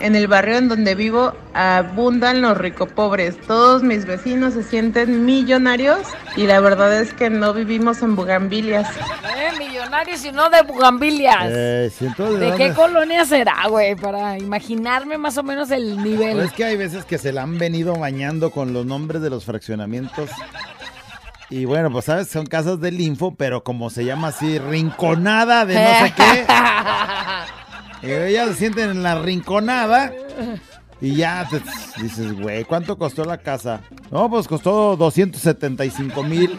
En el barrio en donde vivo abundan los ricopobres. Todos mis vecinos se sienten millonarios y la verdad es que no vivimos en bugambilias. Eh, millonarios y no de bugambilias. Eh, siento de ¿De qué colonia será, güey? Para imaginarme más o menos el nivel. Pues es que hay veces que se la han venido bañando con los nombres de los fraccionamientos. Y bueno, pues sabes, son casas del info, pero como se llama así, rinconada de no sé qué. Y ellas se sienten en la rinconada. Y ya te dices, güey, ¿cuánto costó la casa? No, pues costó 275 mil.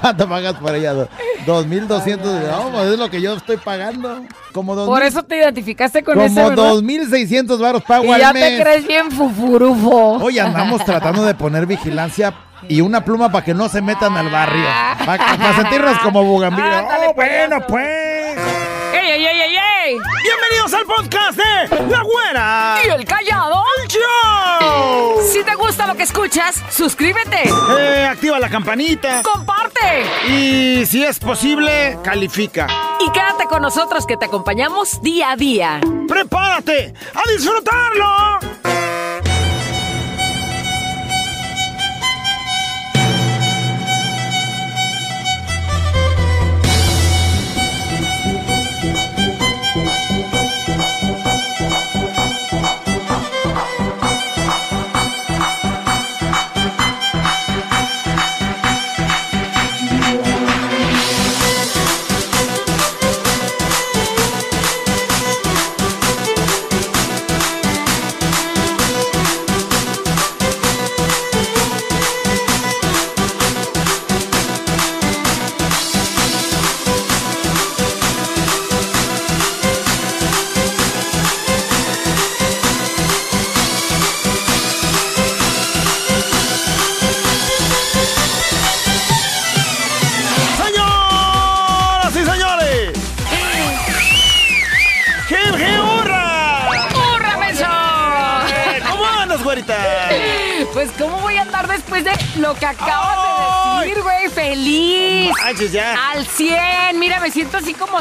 ¿Cuánto pagas por ella? Do- 2.200. No, pues es lo que yo estoy pagando. Como dos Por mil- eso te identificaste con como ese, ¿verdad? 2.600 varos pago Y al ya mes. te crees bien fufurufo. Hoy andamos tratando de poner vigilancia y una pluma para que no se metan al barrio. Para sentirnos como bugambilia. Ándale, Oh, bueno, pues. ¡Ey, ey, ey, ey, ey! Bienvenidos al podcast de La Güera. ¿Y el callado? ¡Show! Si te gusta lo que escuchas, suscríbete, Eh, activa la campanita. comparte Y si es posible, califica. y quédate con nosotros que te acompañamos día a día. ¡Prepárate a disfrutarlo!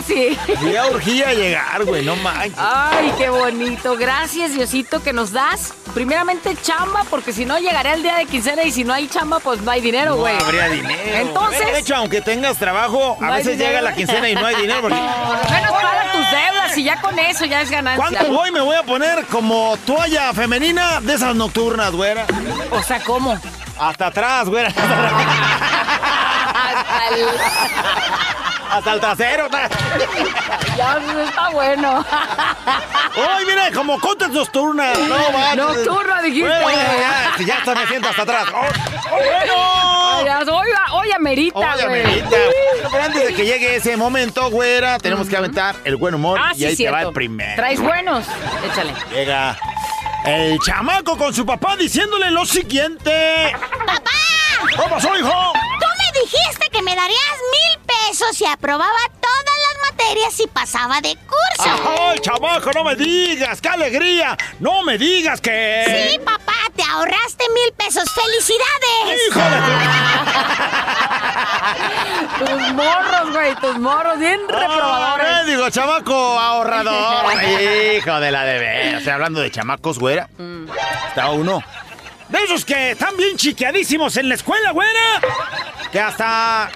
Si... Ya urgía llegar, güey, no manches. Ay, qué bonito. Gracias, Diosito, que nos das. Primeramente chamba, porque si no llegaré el día de quincena y si no hay chamba, pues no hay dinero, güey. No habría dinero. Entonces- De hecho, aunque tengas trabajo, a No veces dinero. llega la quincena y no hay dinero. Porque... Menos paga tus deudas y ya con eso ya es ganancia. ¿Cuánto hoy me voy a poner como toalla femenina de esas nocturnas, güera? O sea, ¿cómo? Hasta atrás, güera. Hasta el- Hasta el trasero. Ya no está bueno. ¡Ay, mira! Como contes nocturnas. No, manches. Nocturna, dijiste. Bueno, ya, ya, si ya hasta me siento hasta atrás. ¡Oh, oh, bueno! Hoy, hoy amerita, Oye, güey. Amelita, Pero antes de que llegue ese momento, güera, tenemos que aventar el buen humor. Ah, y sí, ahí te va cierto. el primero. Traes buenos. Échale. Llega el chamaco con su papá diciéndole lo siguiente. ¡Papá! ¿Qué pasó, hijo? Que me darías mil pesos si aprobaba todas las materias y pasaba de curso. ¡Ay, chamaco, no me digas! ¡Qué alegría! ¡No me digas que... Sí, papá, te ahorraste mil pesos. ¡Felicidades! ¡Hijo de Tus morros, güey, tus morros, bien tu... reprobadores. ¡Ah, digo, chamaco ahorrador! ¡Hijo de la de ver! O sea, hablando de chamacos, güera, está uno de esos que están bien chiqueadísimos en la escuela, güera. Que hasta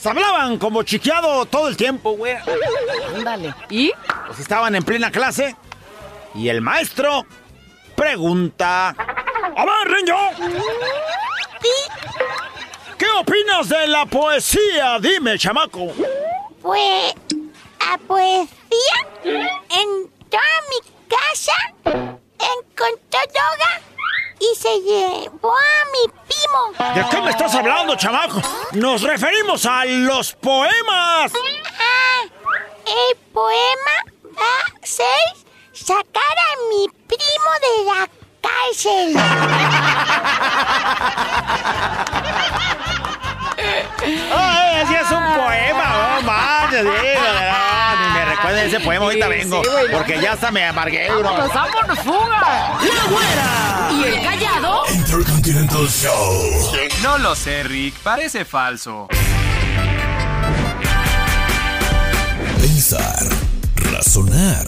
se hablaban como chiqueado todo el tiempo, güera. Ándale. ¿Y? Pues estaban en plena clase y el maestro pregunta... A ver, niño, ¿qué opinas de la poesía? Dime, chamaco. Pues, a poesía entró a mi casa, encontró droga y se llevó a mi primo. ¿De qué me estás hablando, chamaco? Nos referimos a los poemas. Ah, el poema va a ser sacar a mi primo de la cárcel. ¡Ay, así es un poema! ¡Oh, manches, me recuerden ese poema, ahorita Sí, vengo. sí. Porque ya hasta me amargué, bro. ¡Vámonos, vámonos, fuga! ¿Y el callado? Intercontinental Show. No lo sé, Rick. Parece falso. Pensar, razonar,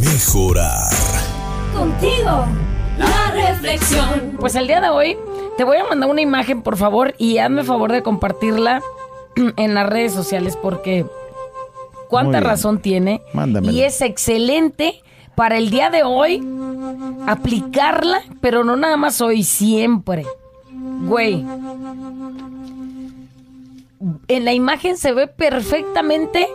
mejorar. Contigo, la reflexión. Pues el día de hoy te voy a mandar una imagen, por favor, y hazme favor de compartirla en las redes sociales porque cuánta razón tiene. Mándamela. Y es excelente para el día de hoy aplicarla, pero no nada más hoy, siempre. Güey. En la imagen se ve perfectamente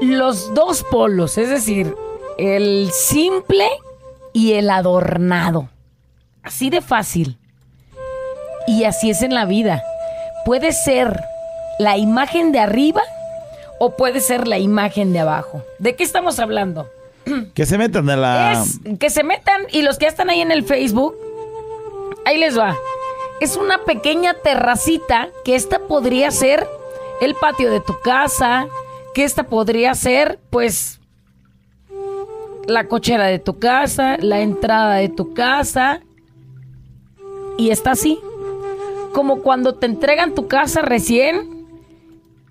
los dos polos, es decir, el simple y el adornado. Así de fácil. Y así es en la vida. Puede ser la imagen de arriba o puede ser la imagen de abajo. ¿De qué estamos hablando? Que se metan de la... Es que se metan y los que ya están ahí en el Facebook, ahí les va. Es una pequeña terracita que esta podría ser el patio de tu casa, que esta podría ser pues la cochera de tu casa, la entrada de tu casa y está así. Como cuando te entregan tu casa recién,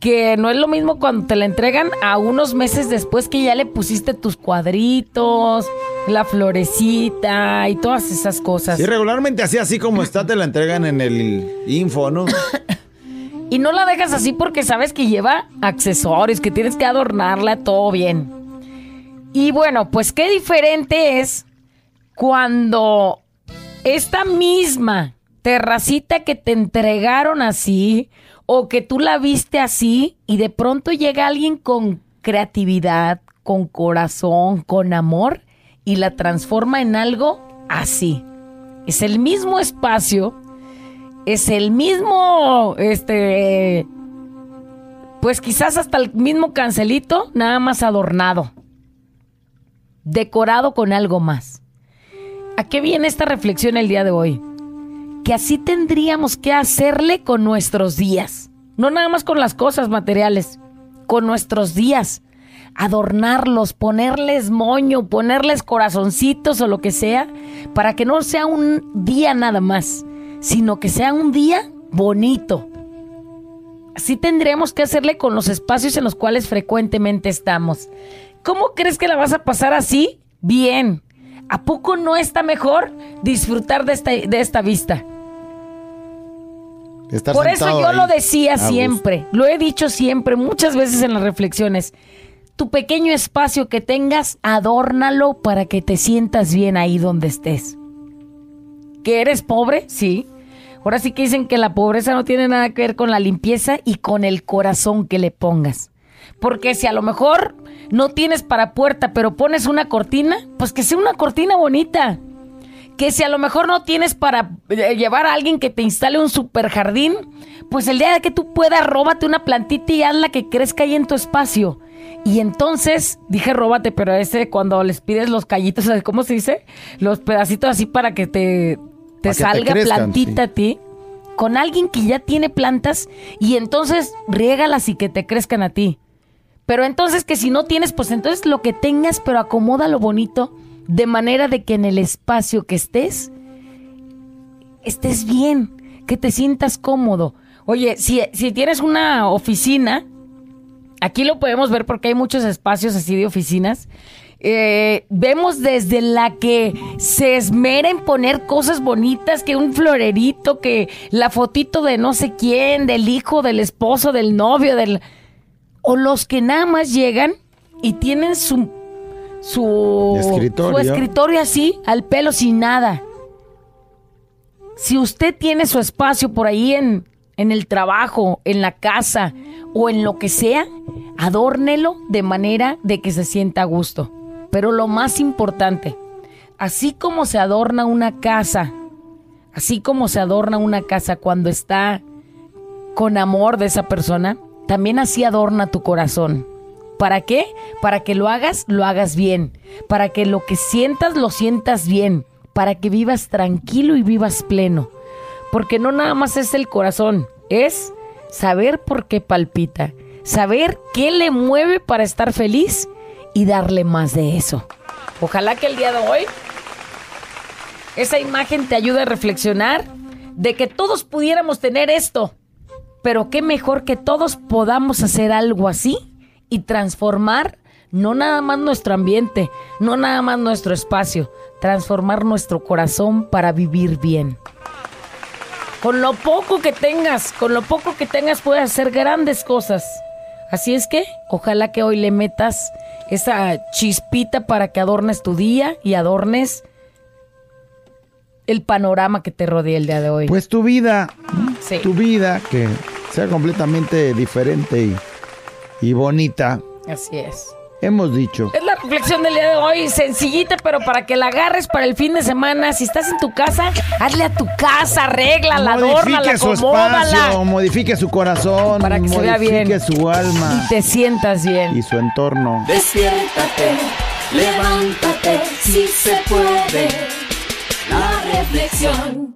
que no es lo mismo cuando te la entregan a unos meses después que ya le pusiste tus cuadritos, la florecita y todas esas cosas. Sí, regularmente así, así como está, te la entregan en el info, ¿no? Y no la dejas así porque sabes que lleva accesorios, que tienes que adornarla todo bien. Y bueno, pues qué diferente es cuando esta misma terracita que te entregaron así o que tú la viste así y de pronto llega alguien con creatividad, con corazón, con amor y la transforma en algo así. Es el mismo espacio, es el mismo, este, pues quizás hasta el mismo cancelito, nada más adornado, decorado con algo más. ¿A qué viene esta reflexión el día de hoy? Que así tendríamos que hacerle con nuestros días, no nada más con las cosas materiales, con nuestros días. Adornarlos, ponerles moño, ponerles corazoncitos o lo que sea, para que no sea un día nada más, sino que sea un día bonito. Así tendríamos que hacerle con los espacios en los cuales frecuentemente estamos. ¿Cómo crees que la vas a pasar así? Bien. ¿A poco no está mejor disfrutar de esta, de esta vista? Estar Por eso yo ahí lo decía gusto. siempre, lo he dicho siempre, muchas veces en las reflexiones. Tu pequeño espacio que tengas, adórnalo para que te sientas bien ahí donde estés. ¿Que eres pobre? Sí. Ahora sí que dicen que la pobreza no tiene nada que ver con la limpieza y con el corazón que le pongas. Porque si a lo mejor no tienes para puerta, pero pones una cortina, pues que sea una cortina bonita. Que si a lo mejor no tienes para eh, llevar a alguien que te instale un super jardín, pues el día de que tú puedas, róbate una plantita y hazla que crezca ahí en tu espacio. Y entonces, dije róbate, pero ese cuando les pides los callitos, ¿cómo se dice? Los pedacitos así para que te, te salga crezcan, plantita a ti. Con alguien que ya tiene plantas y entonces riégalas y que te crezcan a ti. Pero entonces que si no tienes, pues entonces lo que tengas, pero acomoda lo bonito de manera de que en el espacio que estés, estés bien, que te sientas cómodo. Oye, si, si tienes una oficina, aquí lo podemos ver porque hay muchos espacios así de oficinas. eh, vemos desde la que se esmera en poner cosas bonitas, que un florerito, que la fotito de no sé quién, del hijo, del esposo, del novio, del... O los que nada más llegan y tienen su, su, Escritorio. su escritorio así, al pelo sin nada. Si usted tiene su espacio por ahí en, en el trabajo, en la casa o en lo que sea, adórnelo de manera de que se sienta a gusto. Pero lo más importante, así como se adorna una casa, así como se adorna una casa cuando está con amor de esa persona, también así adorna tu corazón. ¿Para qué? Para que lo hagas, lo hagas bien. Para que lo que sientas, lo sientas bien. Para que vivas tranquilo y vivas pleno. Porque no nada más es el corazón, es saber por qué palpita. Saber qué le mueve para estar feliz y darle más de eso. Ojalá que el día de hoy esa imagen te ayude a reflexionar de que todos pudiéramos tener esto. Pero qué mejor que todos podamos hacer algo así y transformar No nada más nuestro ambiente, no nada más nuestro espacio, transformar nuestro corazón para vivir bien. Con lo poco que tengas, con lo poco que tengas puedes hacer grandes cosas. Así es que, ojalá que hoy le metas esa chispita para que adornes tu día y adornes el panorama que te rodea el día de hoy. Pues tu vida, Sí. tu vida, que sea completamente diferente y, y bonita, Así es. hemos dicho. Es la reflexión del día de hoy, sencillita, pero para que la agarres para el fin de semana. Si estás en tu casa, hazle a tu casa, arréglala, adórnala, Modifique su espacio, modifique su corazón, Para que se vea modifique bien. su alma Y te sientas bien. y su entorno. Despiértate, levántate, si se puede. La reflexión.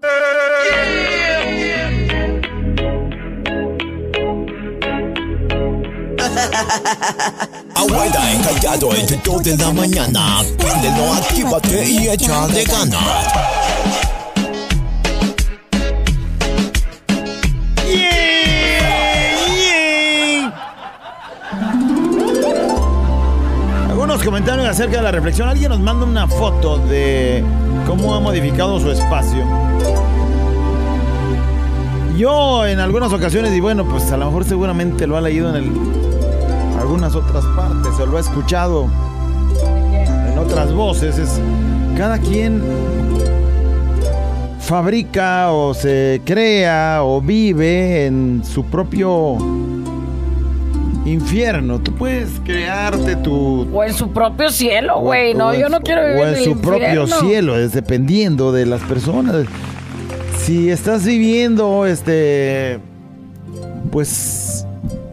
Abuela encallado entre 2 de la mañana. Préndelo, actívate y échale ganas. Algunos comentarios acerca de la reflexión. Alguien nos manda una foto de cómo ha modificado su espacio. Yo en algunas ocasiones, y bueno, pues a lo mejor seguramente lo ha leído en el- algunas otras partes o lo ha escuchado en otras voces. Es cada quien fabrica o se crea o vive en su propio infierno. Tú puedes crearte tu O en su propio cielo, güey. No, en yo no quiero vivir O en el su propio cielo, es dependiendo de las personas. Si estás viviendo, este, pues,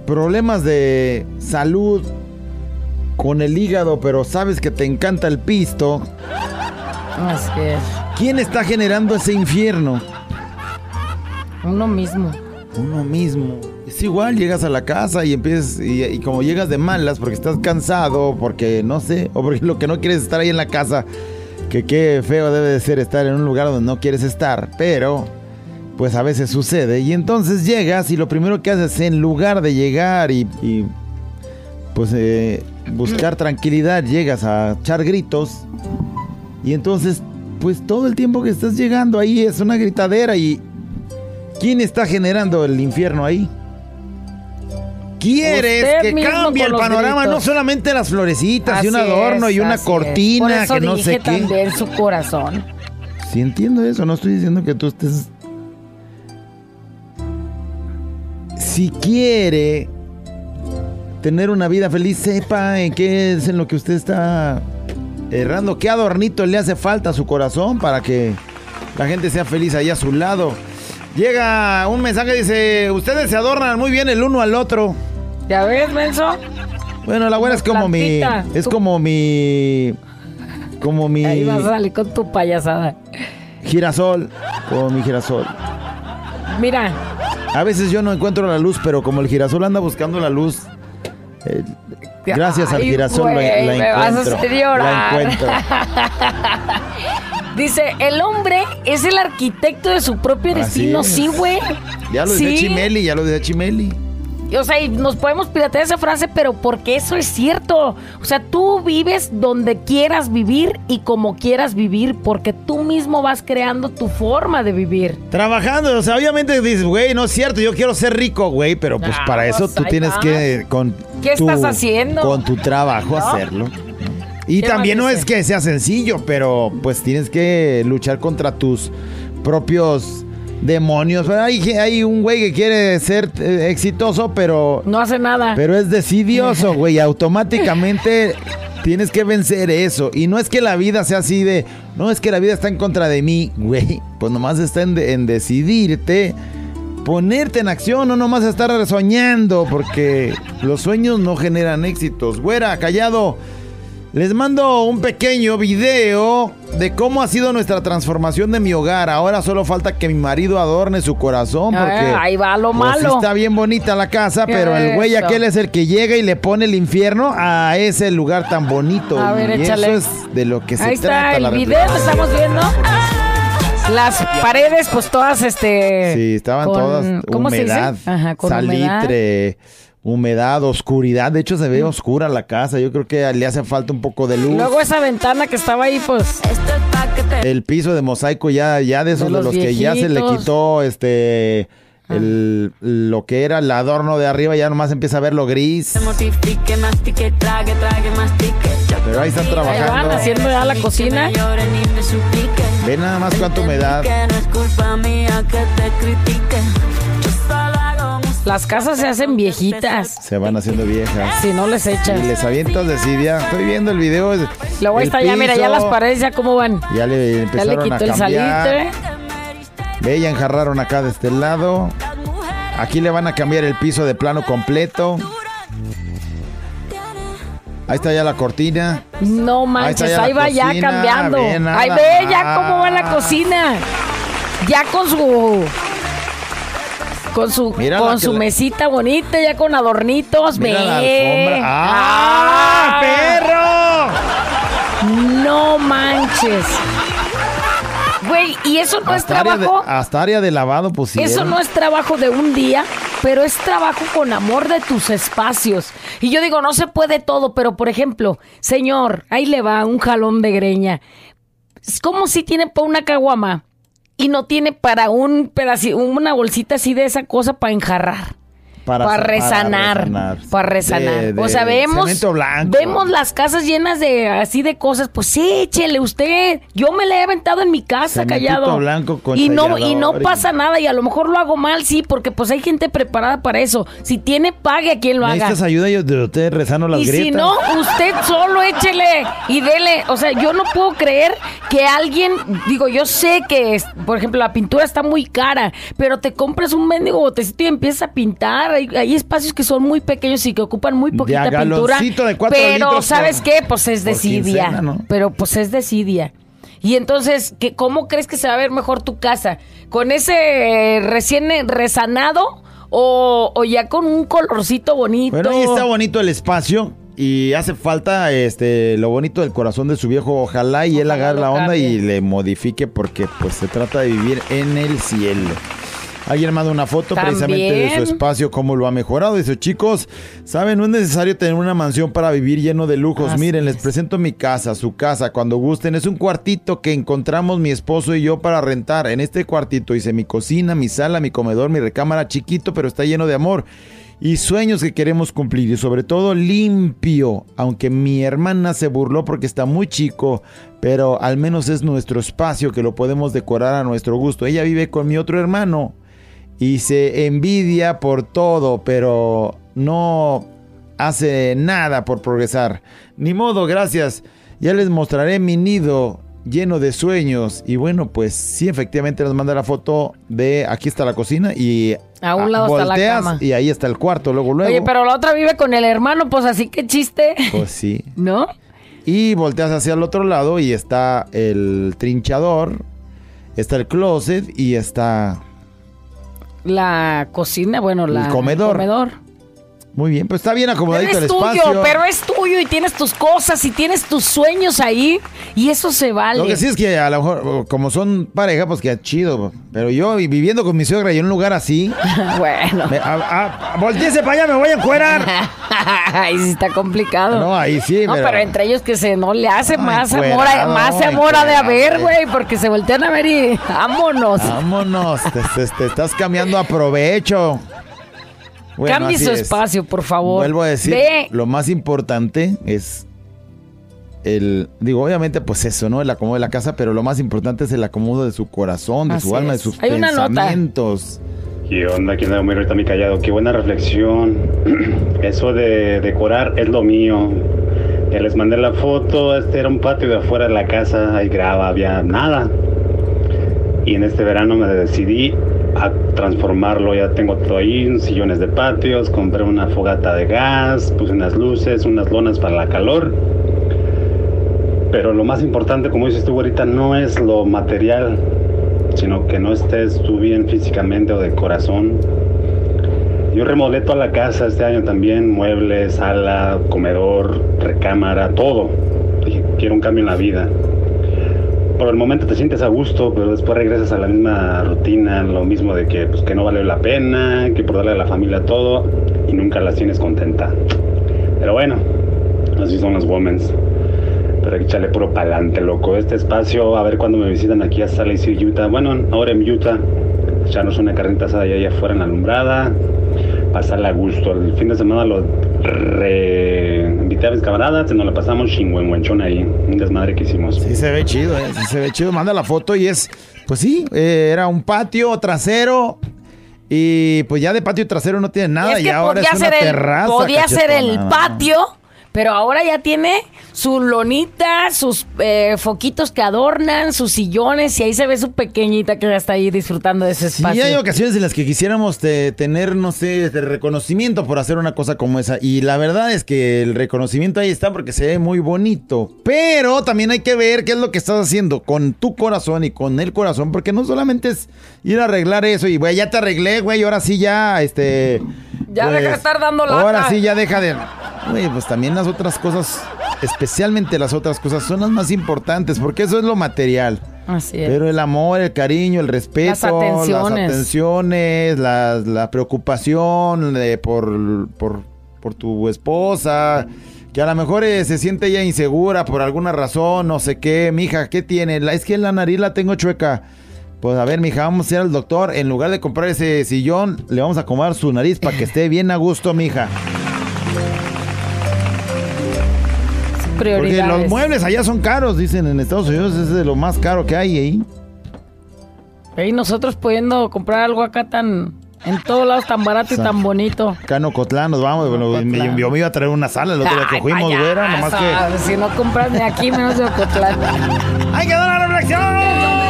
problemas de salud con el hígado, pero sabes que te encanta el pisto, Así es. ¿quién está generando ese infierno? Uno mismo. Uno mismo. Es igual, llegas a la casa y empiezas, y, y como llegas de malas porque estás cansado, porque no sé, o porque lo que no quieres es estar ahí en la casa, que qué feo debe de ser estar en un lugar donde no quieres estar, pero pues a veces sucede. Y entonces llegas y lo primero que haces en lugar de llegar y, y, pues eh, buscar tranquilidad, llegas a echar gritos y entonces pues todo el tiempo que estás llegando ahí es una gritadera y ¿quién está generando el infierno ahí? Quieres Usted que cambie el panorama, gritos. no solamente las florecitas y un adorno es, y una cortina, Por eso que no sé qué. también su corazón. Sí entiendo eso, no estoy diciendo que tú estés... Si quiere tener una vida feliz, sepa en qué es en lo que usted está errando, qué adornito le hace falta a su corazón para que la gente sea feliz ahí a su lado. Llega un mensaje, dice, ustedes se adornan muy bien el uno al otro. ¿Ya ves, Menso? Bueno, la buena es como mi... Es como mi... Como mi... Ahí vas a salir con tu payasada. Girasol. Como mi girasol. Mira, A veces yo no encuentro la luz, pero como el girasol anda buscando la luz, eh, gracias al girasol la- güey, encuentro. la dice, el hombre es el arquitecto de su propio destino. es. Sí, güey. Ya lo Sí. Chimeli, ya lo decía Chimeli. O sea, y nos podemos piratear esa frase, pero porque eso es cierto. O sea, tú vives donde quieras vivir y como quieras vivir, porque tú mismo vas creando tu forma de vivir. Trabajando, o sea, obviamente dices, güey, no es cierto, yo quiero ser rico, güey, pero pues Ah, para eso pues tú ahí tienes que con ¿Qué tu- estás haciendo? Con tu trabajo ¿No? hacerlo. Y ¿Qué también no es que sea sencillo, pero pues tienes que luchar contra tus propios demonios. Hay, hay un güey que quiere ser eh, exitoso, pero No hace nada. Pero es decidioso, güey. Automáticamente tienes que vencer eso. Y no es que la vida sea así de. No es que la vida está en contra de mí, güey. Pues nomás está en, de- en decidirte, ponerte en acción, no nomás estar soñando, porque los sueños no generan éxitos. Güera, callado. Les mando un pequeño video de cómo ha sido nuestra transformación de mi hogar. Ahora solo falta que mi marido adorne su corazón porque Ah, ahí va lo pues, malo. está bien bonita la casa, pero el güey aquel es el que llega y le pone el infierno a ese lugar tan bonito. A ver, y échale. eso es de lo que se Ahí trata está la el video, lo estamos viendo. Las paredes, pues todas, este. Sí, estaban con- todas ¿cómo se dice? humedad, Ajá, con humedad. salitre, humedad, oscuridad. De hecho, se ve oscura la casa. Yo creo que le hace falta un poco de luz. Luego esa ventana que estaba ahí, pues. El piso de mosaico ya, ya de esos de, los los, que ya se le quitó este el, lo que era el adorno de arriba, ya nomás empieza a ver lo gris. Pero ahí están Ahí van trabajando. haciendo ya la cocina. Ve nada más cuánta humedad. Las casas se hacen viejitas. Se van haciendo viejas. Si no les Y echas. les avientas desidia. Estoy viendo el video. Luego el está ya, mira, ya las paredes ya cómo van. Ya le Ya le empezaron quitó a el cambiar. salitre. Ve, ya enjarraron acá de este lado. Aquí le van a cambiar el piso de plano completo. Ahí está ya la cortina. No manches, ahí va ya cambiando. ve nada Ahí ve ya cómo va la cocina. Ya con su con su con que su mesita bonita, ya con adornitos, Mira la ve. alfombra. ¡Ah, perro! No manches. Güey, y eso no es Hasta área, de, trabajo. hasta área de lavado pusieron. Eso no es trabajo de un día, pero es trabajo con amor de tus espacios. Y yo digo, no se puede todo, pero por ejemplo, señor, ahí le va un jalón de greña. Es como si tiene para una caguama y no tiene para un pedacito, una bolsita así de esa cosa para enjarrar. Para, sa- resanar, para resanar. De- de o sea, vemos, blanco. vemos las casas llenas de así de cosas. Pues sí, échele usted. Yo me le he aventado en mi casa callado. blanco con y no y no y- pasa nada y a lo mejor lo hago mal, sí, porque pues hay gente preparada para eso. Si tiene pague a quien lo haga. ¿Necesitas ayuda? Yo de ustedes rezando las Y grietas. si no, usted solo échele y dele. O sea, yo no puedo creer que alguien, digo, yo sé que, por ejemplo, la pintura está muy cara, pero te compras un mendigo botecito y empiezas a pintar. Hay, hay espacios que son muy pequeños y que ocupan muy poquita pintura. de cuatro Pero, litros ¿sabes qué? Pues es desidia. quincena, ¿no? Pero pues es desidia. Y entonces, ¿qué, ¿cómo crees que se va a ver mejor tu casa? ¿Con ese eh, recién eh, resanado o, o ya con un colorcito bonito? Bueno, ahí está bonito el espacio. Y hace falta este lo bonito del corazón de su viejo. Ojalá y él agarre la onda cambie. y le modifique porque pues se trata de vivir en el cielo. Alguien manda una foto precisamente de su espacio, cómo lo ha mejorado. Dice, chicos, saben, no es necesario tener una mansión para vivir lleno de lujos. Así Miren, les presento mi casa, su casa, cuando gusten. Es un cuartito que encontramos mi esposo y yo para rentar. En este cuartito hice mi cocina, mi sala, mi comedor, mi recámara chiquito, pero está lleno de amor y sueños que queremos cumplir y sobre todo limpio, aunque mi hermana se burló porque está muy chico, pero al menos es nuestro espacio que lo podemos decorar a nuestro gusto. Ella vive con mi otro hermano y se envidia por todo, pero no hace nada por progresar. Ni modo, gracias. Ya les mostraré mi nido lleno de sueños. Y bueno, pues sí, efectivamente nos manda la foto de aquí está la cocina y A un lado está la volteas cama. y ahí está el cuarto, luego luego. Oye, pero la otra vive con el hermano, pues así que chiste, Pues sí. ¿no? Y volteas hacia el otro lado y está el trinchador, está el closet y está La cocina, bueno, la El comedor. Muy bien, pues está bien Pero acomodadito el es tuyo, espacio. pero es tuyo y tienes tus cosas y tienes tus sueños ahí y eso se vale. Lo que sí es que a lo mejor, como son pareja, pues que chido. Pero yo viviendo con mi suegra y en un lugar así. bueno. me- a- a- volteese para allá, me voy a encuerar. Ahí sí está complicado. No, ahí sí, No, pero- pero entre ellos que se no le hace Ay, más amor, encuerado, más amor ha de haber, güey. güey, porque se voltean a ver y vámonos. Vámonos, te, te- te estás cambiando a provecho. Bueno, Cambie su es. espacio, por favor. Vuelvo a decir, Ve, lo más importante es el, digo, obviamente pues eso, ¿no? El acomodo de la casa, pero lo más importante es el acomodo de su corazón, de Así su alma, de sus Hay pensamientos. ¿Qué onda? ¿Quién sabe? ahorita mi callado? Qué buena reflexión. Eso de decorar es lo mío. Ya les mandé la foto. Este era un patio de afuera de la casa. Hay grava, había nada. Y en este verano me decidí a transformarlo. Ya tengo todo ahí, sillones de patios, compré una fogata de gas, puse unas luces, unas lonas para la calor. Pero lo más importante, como dices tú ahorita, no es lo material, sino que no estés tú bien físicamente o de corazón. Yo remodelé toda la casa este año también, muebles, sala, comedor, recámara, todo. Dije, quiero un cambio en la vida. Por el momento te sientes a gusto, pero después regresas a la misma rutina, lo mismo de que, pues, que no vale la pena, que por darle a la familia todo. y nunca las tienes contenta. Pero bueno, así son las womens. Pero hay que echarle puro pa'lante, loco. Este espacio, a ver cuando me visitan aquí a Salt Lake Utah. Bueno, ahora en Utah, echarnos una carnita asada allá afuera en la alumbrada, pasarla a gusto. El fin de semana lo re... invité a mis camaradas y nos la pasamos chingüengüenchón ahí. Un desmadre que hicimos. Sí se ve chido, ¿eh? Sí se ve chido. Manda la foto y es, pues sí, eh, era un patio trasero. Y pues ya de patio trasero no tiene nada es y ahora podía es una ser el, terraza. podía ser el patio, pero ahora ya tiene su lonita, sus eh, foquitos que adornan, sus sillones, y ahí se ve su pequeñita que ya está ahí disfrutando de ese Sí, espacio. hay ocasiones en las que quisiéramos te- tener, no sé, de reconocimiento por hacer una cosa como esa. Y la verdad es que el reconocimiento ahí está porque se ve muy bonito. Pero también hay que ver qué es lo que estás haciendo con tu corazón y con el corazón. Porque no solamente es ir a arreglar eso y, güey, ya te arreglé, güey, ahora sí ya, este... Ya deja de estar dando lata. Ahora sí ya deja de... Güey, pues también las otras cosas, especialmente las otras cosas, son las más importantes porque eso es lo material. Así es. Pero el amor, el cariño, el respeto, Las atenciones. atenciones, la, la preocupación de por, por, por tu esposa, que a lo mejor eh, se siente ella insegura por alguna razón, no sé qué, mija, ¿qué tiene? La- es que la nariz la tengo chueca. Pues a ver, mija, vamos a ir al doctor. En lugar de comprar ese sillón, le vamos a acomodar su nariz para que esté bien a gusto, mija. Porque los muebles allá son caros, dicen en Estados Unidos, es de lo más caro que hay ahí. Y nosotros pudiendo comprar algo acá tan... En todos lados tan barato y tan bonito. Cano Cotlán, nos vamos. Bueno, me- yo me iba a traer una sala el otro día que fuimos, güera, nomás que. Si no compras ni aquí, menos de Ocotlán. ¡Hay que dar la reflexión!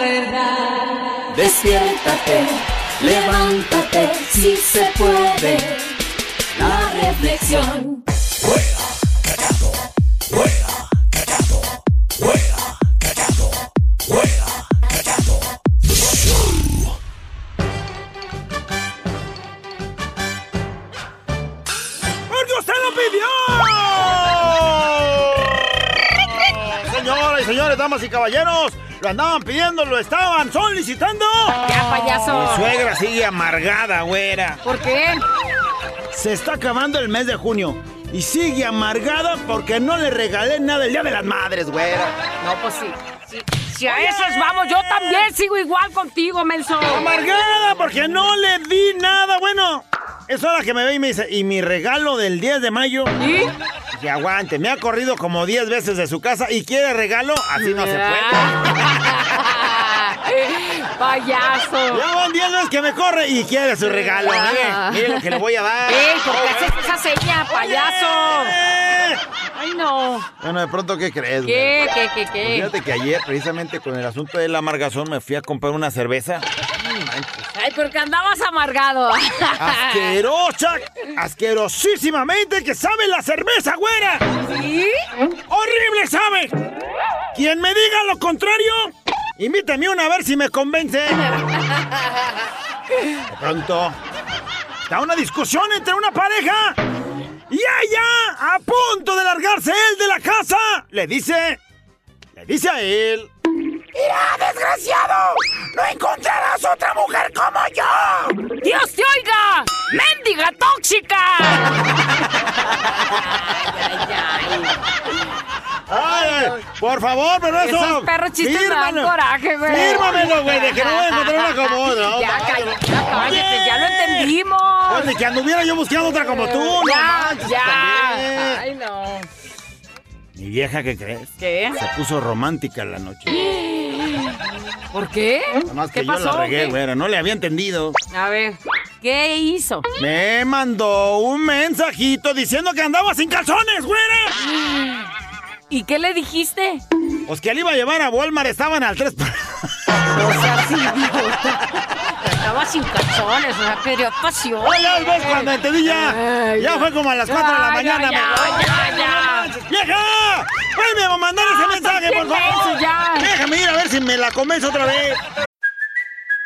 Verdad. Despiértate, levántate, si se puede. La reflexión. ¡Porque usted lo pidió! Señoras y señores, damas y caballeros, lo andaban pidiendo, lo estaban solicitando. Ya, payaso. Mi suegra sigue amargada, güera. ¿Por qué? Se está acabando el mes de junio y sigue amargada porque no le regalé nada el Día de las Madres, güera. No, pues sí. sí. Si a esos vamos, yo también sigo igual contigo, Menso. Amargada porque no le di nada. Bueno, es hora que me ve y me dice, ¿y mi regalo del 10 de mayo? ¿Y? Y aguante, me ha corrido como 10 veces de su casa y quiere regalo, así no se puede. Payaso. Ya van 10 veces que me corre y quiere su regalo. Mire, mire lo que le voy a dar. ¡Ey, por qué haces esa seña, payaso! ¡Eh! Ay, no. Bueno, de pronto, ¿qué crees, güey? ¿Qué, qué, qué, Pues qué? Fíjate que ayer, precisamente con el asunto del amargazón, me fui a comprar una cerveza. Ay, porque andabas amargado. Asquerosa, asquerosísimamente que sabe la cerveza, güera. ¿Sí? ¡Horrible sabe! Quien me diga lo contrario, invíteme una a ver si me convence. De pronto, está una discusión entre una pareja y ella, a punto de largarse él de la casa, le dice, le dice a él, ¡Mira, desgraciado! ¡No encontrarás otra mujer como yo! ¡Dios te oiga! ¡Méndiga tóxica! ¡Ay, por favor, pero eso! Esos perros chistes me dan coraje, güey. Fírmamelo, güey, de que no voy a encontrar una como otra. Ya, cállate, ya, cállate, ya lo entendimos. Pues de que anduviera yo buscando otra como tú, no Ya, manches, ya. también. Ay, no. Mi vieja, ¿qué crees? ¿Qué? Se puso romántica la noche. ¿Por qué? Nada más que ¿Qué yo pasó? la regué, güera. No le había entendido. A ver, ¿qué hizo? Me mandó un mensajito diciendo que andaba sin calzones, güera. ¿Y qué le dijiste? Pues que le iba a llevar a Walmart, estaban al 3 O sea, sí. Estaba sin calzones, o sea, quería pasión. Ya ves cuando entendí ya. Ay, Ya fue como a las 4 de la mañana. ya, me ya, ya, ya. ¡Vieja! ¡Vuelve a mandar ese No, mensaje, ¿por favor! ya? Déjame ir a ver si me la convenzo otra vez.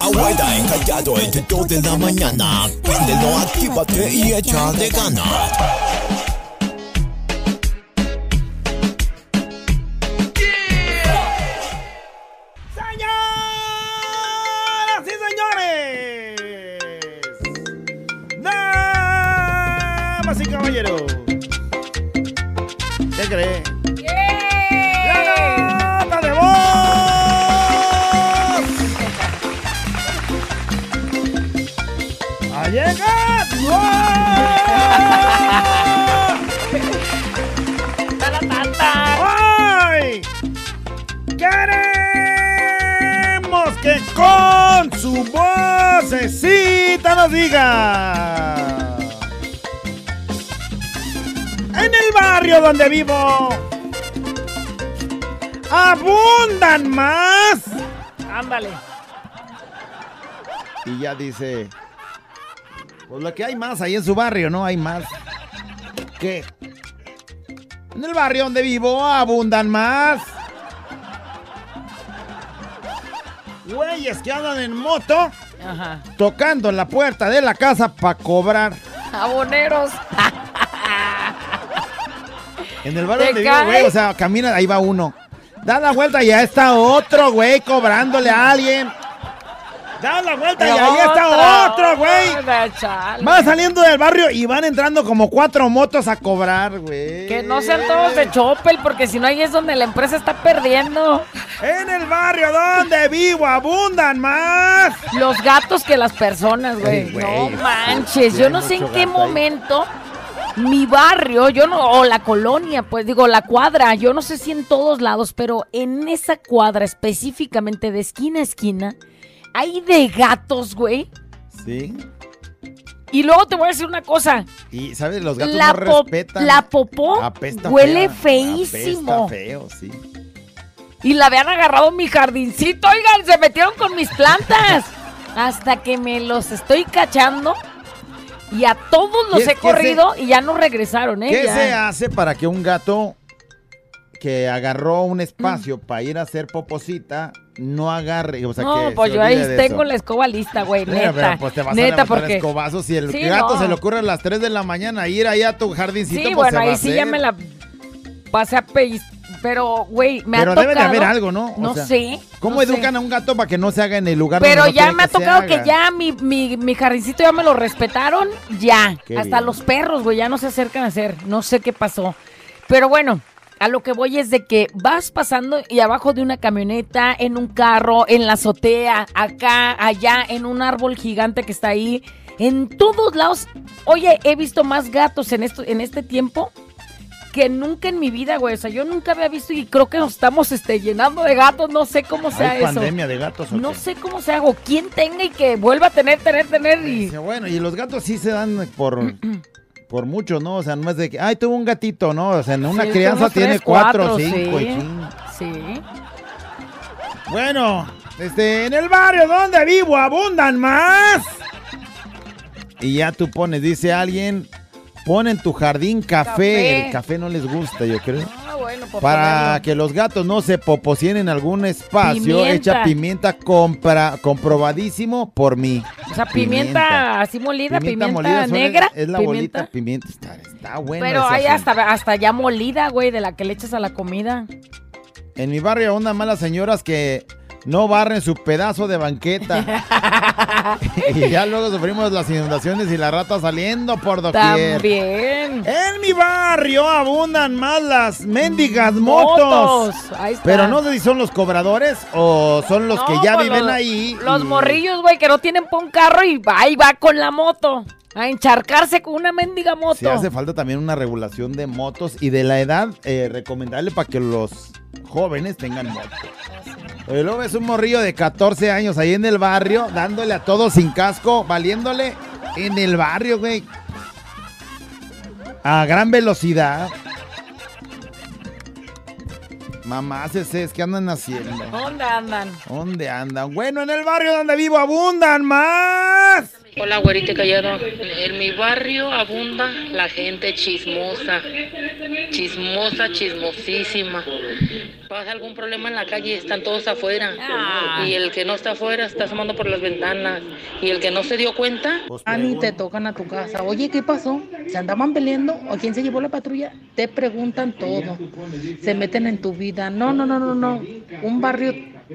Abuela encallado entre 2 de la mañana. Préndelo, actívate y échale ganas. Donde vivo, abundan más. Ándale. Y ya dice, pues lo que hay más ahí en su barrio, ¿no? Hay más. ¿Qué? En el barrio donde vivo abundan más. Güeyes que andan en moto Ajá. tocando en la puerta de la casa para cobrar. Aboneros. En el barrio ¿Te donde vivo, güey, o sea, camina, ahí va uno. Da la vuelta y ya está otro, güey, cobrándole a alguien. Da la vuelta y ahí está otro, güey. Va saliendo del barrio y van entrando como cuatro motos a cobrar, güey. Que no sean todos de Chopel, porque si no ahí es donde la empresa está perdiendo. En el barrio donde vivo abundan más. Los gatos que las personas, güey. No manches. Yo no sé en qué ahí. Mi barrio, yo no, o la colonia, pues digo, la cuadra, yo no sé si en todos lados, pero en esa cuadra específicamente de esquina a esquina, hay de gatos, güey. Sí. Y luego te voy a decir una cosa. Y, ¿sabes? Los gatos La, no respetan. la popó Apesta huele fea. feísimo. Apesta feo, sí. Y la habían agarrado en mi jardincito, oigan, se metieron con mis plantas. Hasta que me los estoy cachando. Y a todos los ¿Qué- he corrido y ya no regresaron, ¿eh? ¿Qué Ya. se hace para que un gato que agarró un espacio para ir a hacer poposita no agarre? O sea, no, que pues se yo ahí tengo eso? la escoba lista, güey, neta. pero, pues te vas a neta, levantar porque... escobazos si el Sí, gato no. se le ocurre a las 3 de la mañana ir ahí a tu jardincito, Sí, pues bueno, se va ahí a sí ya me la pasé a pellizcar. Pero, güey, me Pero ha debe tocado... de haber algo, ¿no? O No sea, sé. ¿Cómo no sé. educan a un gato para que no se haga en el lugar Pero donde ya me ha tocado que ya mi, mi, mi jardincito ya me lo respetaron, ya. Qué Hasta bien. los perros, güey, ya no se acercan a hacer. No sé qué pasó. Pero bueno, a lo que voy es de que vas pasando y abajo de una camioneta, en un carro, en la azotea, acá, allá, en un árbol gigante que está ahí. En todos lados. Oye, he visto más gatos en, esto, en este tiempo que nunca en mi vida, güey. O sea, yo nunca había visto y creo que nos estamos este, llenando de gatos. No sé cómo sea ¿Hay eso. pandemia de gatos o No qué? sé cómo se hago. ¿Quién tenga y que vuelva a tener, tener, tener? Y... Bueno, y los gatos sí se dan por, por mucho, ¿no? O sea, no es de que, ay, tuvo un gatito, ¿no? O sea, en una Sí, crianza tiene cuatro, cuatro, cinco sí. y ching. Sí. Bueno, este, en el barrio donde vivo abundan más. Y ya tú pones, dice alguien, pon en tu jardín café. Café. El café no les gusta, yo creo. Ah, bueno, por Para ponerlo. que los gatos no se poposien en algún espacio, Pimienta. echa pimienta compra, comprobadísimo por mí. O sea, pimienta, así molida, pimienta, molida, negra. Es la bolita pimienta. Está, está bueno. Pero hay hasta, hasta ya molida, güey, de la que le echas a la comida. En mi barrio abundan malas señoras que no barren su pedazo de banqueta. y ya luego sufrimos las inundaciones y la rata saliendo por doquier. También. En mi barrio abundan más las mendigas motos. Motos, ahí está. Pero no sé si son los cobradores o son los que ya pues viven los- ahí. Los y- morrillos, güey, que no tienen un carro y va, y va con la moto. A encharcarse con una mendiga moto. Sí hace falta también una regulación de motos y de la edad eh, recomendable para que los jóvenes tengan moto. Oye, luego ves un morrillo de 14 años ahí en el barrio, dándole a todo sin casco, valiéndole en el barrio, güey. A gran velocidad. Mamás, ese ¿qué andan haciendo? ¿Dónde andan? ¿Dónde andan? Bueno, en el barrio donde vivo abundan más. Hola, güerita callado. En mi barrio abunda la gente chismosa. Chismosa, chismosísima. Pasa algún problema en la calle están todos afuera. Y el que no está afuera está asomando por las ventanas. Y el que no se dio cuenta, ah, ni te tocan a tu casa. Oye, ¿qué pasó? ¿Se andaban peleando? ¿O quién se llevó la patrulla? Te preguntan todo. Se meten en tu vida. No, no, no, no, no. Un barrio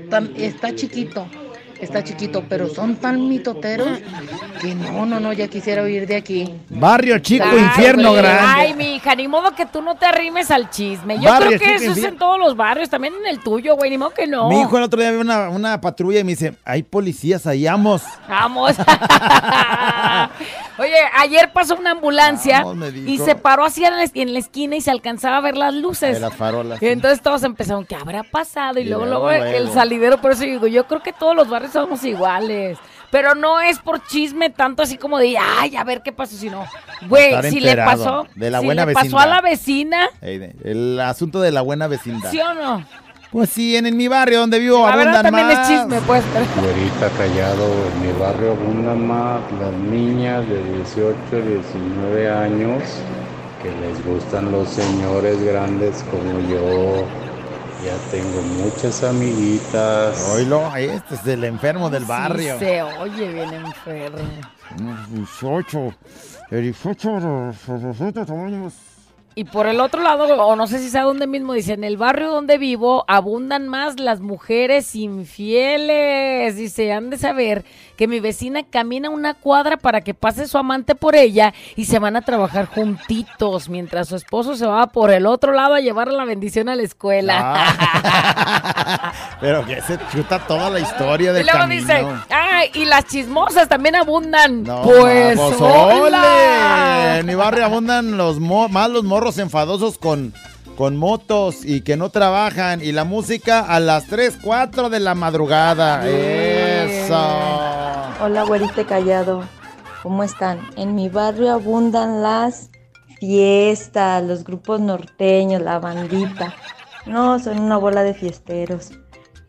tan, está chiquito está chiquito, pero son tan mitoteros que no, no, no, ya quisiera huir de aquí. Barrio chico, Ay, infierno güey. grande. Ay, mi hija, ni modo que tú no te arrimes al chisme. Yo Barrio creo que chico, eso es en todos los barrios, también en el tuyo, güey, ni modo que no. Mi hijo el otro día vio una, una patrulla y me dice, hay policías ahí, vamos. Vamos. Oye, ayer pasó una ambulancia Vamos, dijo. y se paró así en la, en la esquina y se alcanzaba a ver las luces. De las farolas. Y entonces todos empezaron, ¿qué habrá pasado? Y, Y luego, luego, luego, el salidero, por eso digo, yo creo que todos los barrios somos iguales. Pero no es por chisme tanto así como de, ay, a ver qué pasó, sino, güey, si le pasó, de la si buena le pasó a vecindad. la vecina, de- El asunto de la buena vecindad. ¿sí o no? Pues sí, en, en mi barrio donde vivo La verdad abundan también más. es chisme, pues. Güerita callado, en mi barrio abundan más las niñas de 18, 19 años que les gustan los señores grandes como yo. Ya tengo muchas amiguitas. Oílo, este es el enfermo del barrio. Se oye bien enfermo. 18, 18, 17 años. Y por el otro lado, o no sé si sea donde mismo, dice, en el barrio donde vivo abundan más las mujeres infieles. Dice, han de saber que mi vecina camina una cuadra para que pase su amante por ella y se van a trabajar juntitos, mientras su esposo se va por el otro lado a llevar la bendición a la escuela. Pero que se chuta toda la historia y del luego camino. dice, ay, y las chismosas también abundan. No, pues, hola. ole. En mi barrio abundan los más los morros enfadosos con, con motos y que no trabajan. Y la música a las 3, 4 de la madrugada. Eso. Hola, güerite callado. ¿Cómo están? En mi barrio abundan las fiestas, los grupos norteños, la bandita. No, son una bola de fiesteros.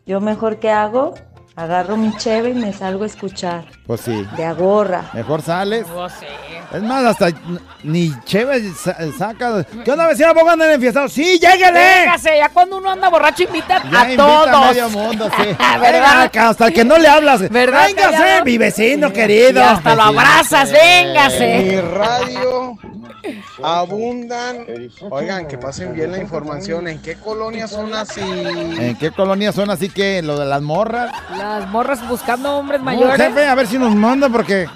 Yo mejor que hago, agarro mi cheve y me salgo a escuchar. Pues sí. De agorra. Mejor sales. No sé. Es más, hasta ni chévere sa- saca. ¿Qué onda, vecina? ¿Pongo andan enfiestados? ¡Sí, lléguele! Véngase, ya cuando uno anda borracho invita Ya a invita todos. a medio mundo, sí. ¿Verdad? Venga hasta el que no le hablas. ¿Verdad, Véngase, callado? mi vecino querido. Y hasta lo abrazas, En mi véngase. radio abundan. Oigan, que pasen bien la información. ¿En qué colonias son así? ¿En qué colonia son así que lo de las morras? Las morras buscando hombres No, mayores. jefe, a ver si nos manda porque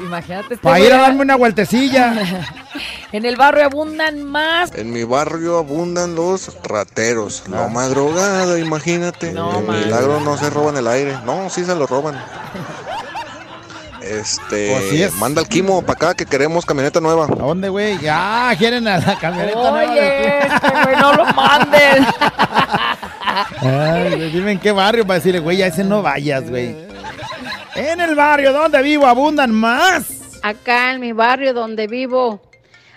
Imagínate. este para ir a darme una vueltecilla. En el barrio abundan más. En mi barrio abundan los rateros. La madrugada, imagínate. No, el milagro no se roban el aire. No, sí se lo roban. Este, Pues sí es. manda el Kimo para acá que queremos camioneta nueva. ¿A dónde, güey? Ya, quieren a la camioneta nueva Oye, este güey, no lo manden. Ay, dime en qué barrio para decirle, güey, a ese no vayas, güey. En el barrio donde vivo abundan más. Acá en mi barrio donde vivo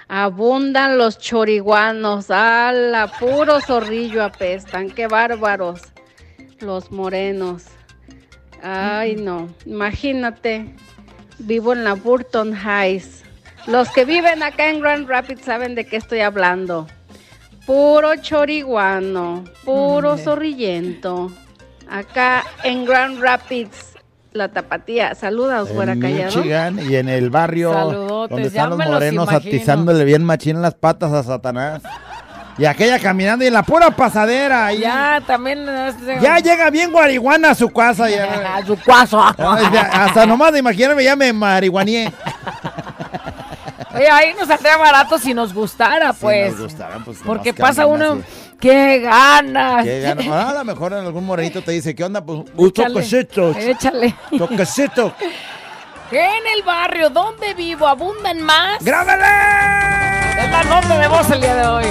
abundan los choriguanos. ¡Hala! Puro zorrillo apestan. ¡Qué bárbaros! Los morenos. Ay, no. Imagínate. Vivo en la Burton Heights. Los que viven acá en Grand Rapids saben de qué estoy hablando. Puro choriguano. Puro zorrillento. Acá en Grand Rapids. La tapatía. Saluda, Osguera En Callado. Michigan y en el barrio Saludotes, donde están los los morenos imagino. atizándole bien machín las patas a Satanás. Y aquella caminando y en la pura pasadera. ahí. Ya, también. Ya llega bien guariguana a su casa. Ya. A su ya, Hasta nomás de imaginarme ya me marihuaneé. Oye, ahí nos saldría barato si nos gustara, pues. nos gustaran, pues, Porque pasa uno. ¡Qué ganas! Qué Ah, a lo mejor en algún morenito te dice, ¿qué onda? Pues un Échale, toquecito. Échale. Toquecito. En el barrio donde vivo abundan más. ¡Grábale! Es la nota de voz el día de hoy.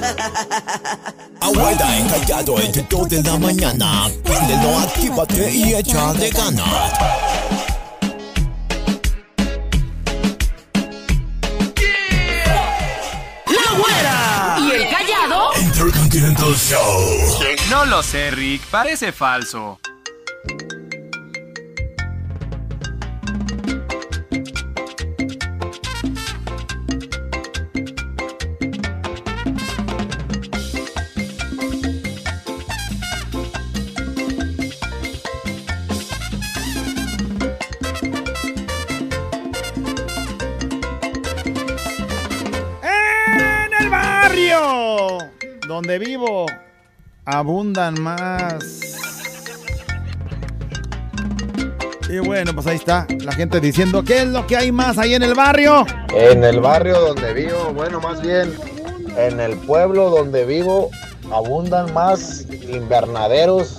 Abuela encallado entre dos de la mañana. Préndelo, actívate y échale ganas. ¡La güera! ¿Y el callado? Intercontinental Show. No lo sé, Rick. Parece falso. Donde vivo abundan más. Y bueno, pues ahí está la gente diciendo qué es lo que hay más ahí en el barrio. En el barrio donde vivo, bueno, más bien en el pueblo donde vivo, abundan más invernaderos,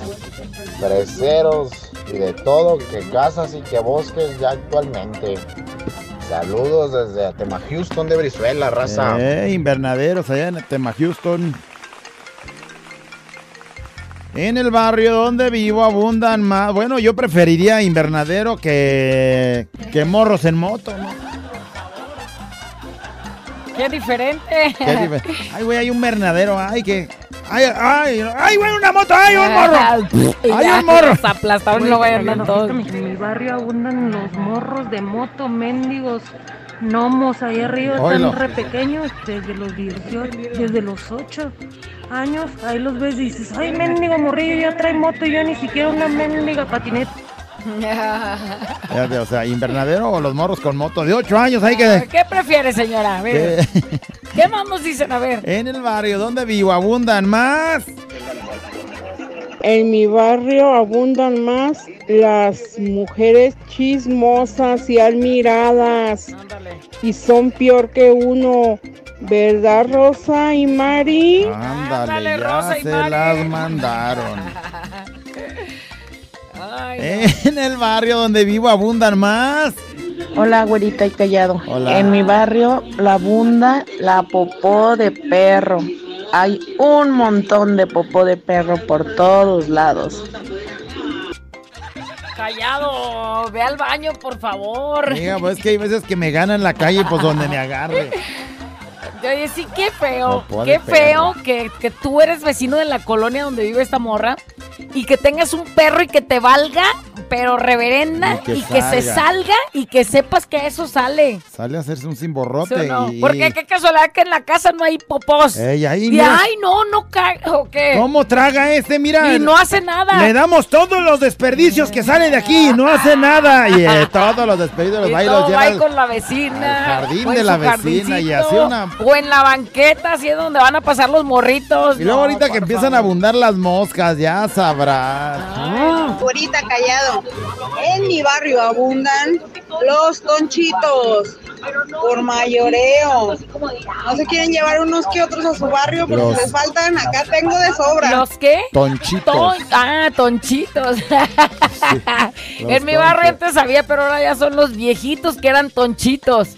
freseros y de todo que casas y que bosques ya actualmente. Saludos desde Atema Houston de Brizuela, raza. Eh, invernaderos allá en Tema Houston. En el barrio donde vivo abundan más. Bueno, yo preferiría invernadero que, que morros en moto, ¿no? Qué diferente. Qué dife- Ay, güey, hay un invernadero. Ay, que. Ay, ay, ay, güey, una moto. Ay, un morro. Ay, un morro. Aplastaron lo vayan todos. En mi barrio abundan los morros de moto, mendigos, gnomos ahí arriba, Oilo. están re pequeños, desde los 18, desde los 8 años, ahí los ves y dices, ay, mendigo morrillo, ya trae moto y yo ni siquiera una mendiga patineta. O sea, invernadero o los morros con moto de 8 años. Hay que. ¿Qué prefiere, señora? A ver, ¿Qué más nos dicen? A ver. En el barrio donde vivo abundan más. En mi barrio abundan más las mujeres chismosas y admiradas. Y son peor que uno. ¿Verdad, Rosa y Mari? Ándale, ya Rosa y se Mari. las mandaron. En el barrio donde vivo abundan más. Hola, güerita y callado. Hola. En mi barrio la abunda la popó de perro. Hay un montón de popó de perro por todos lados. Callado, ve al baño, por favor. Mira, pues es que hay veces que me gana en la calle, pues donde me agarre. Oye, sí, qué feo, qué feo que, que tú eres vecino de la colonia donde vive esta morra y que tengas un perro y que te valga, pero reverenda, Y que y que se salga. y que sepas que eso sale. Sale a hacerse un ¿sí cimborrote. no? y- Porque qué casualidad que en la casa no hay popós. Ey, ahí, y mira. ay, no, no caga, ¿o qué? ¿Cómo traga este? Mira. Y no hace nada. Le damos todos los desperdicios que salen de aquí y no hace nada. Y eh, todos los desperdicios los va y los lleva al- con la vecina. al jardín de la vecina y así una- O en la banqueta, así es donde van a pasar los morritos. Y luego No, ahorita que empiezan a abundar las moscas, ya sabrás. Ahorita callado. En mi barrio abundan los tonchitos por mayoreo. No se quieren llevar unos que otros a su barrio porque Los- les faltan. Acá tengo de sobra. ¿Los qué? Tonchitos. Ton- ah, tonchitos. en mi barrio antes había, pero ahora ya son los viejitos que eran tonchitos.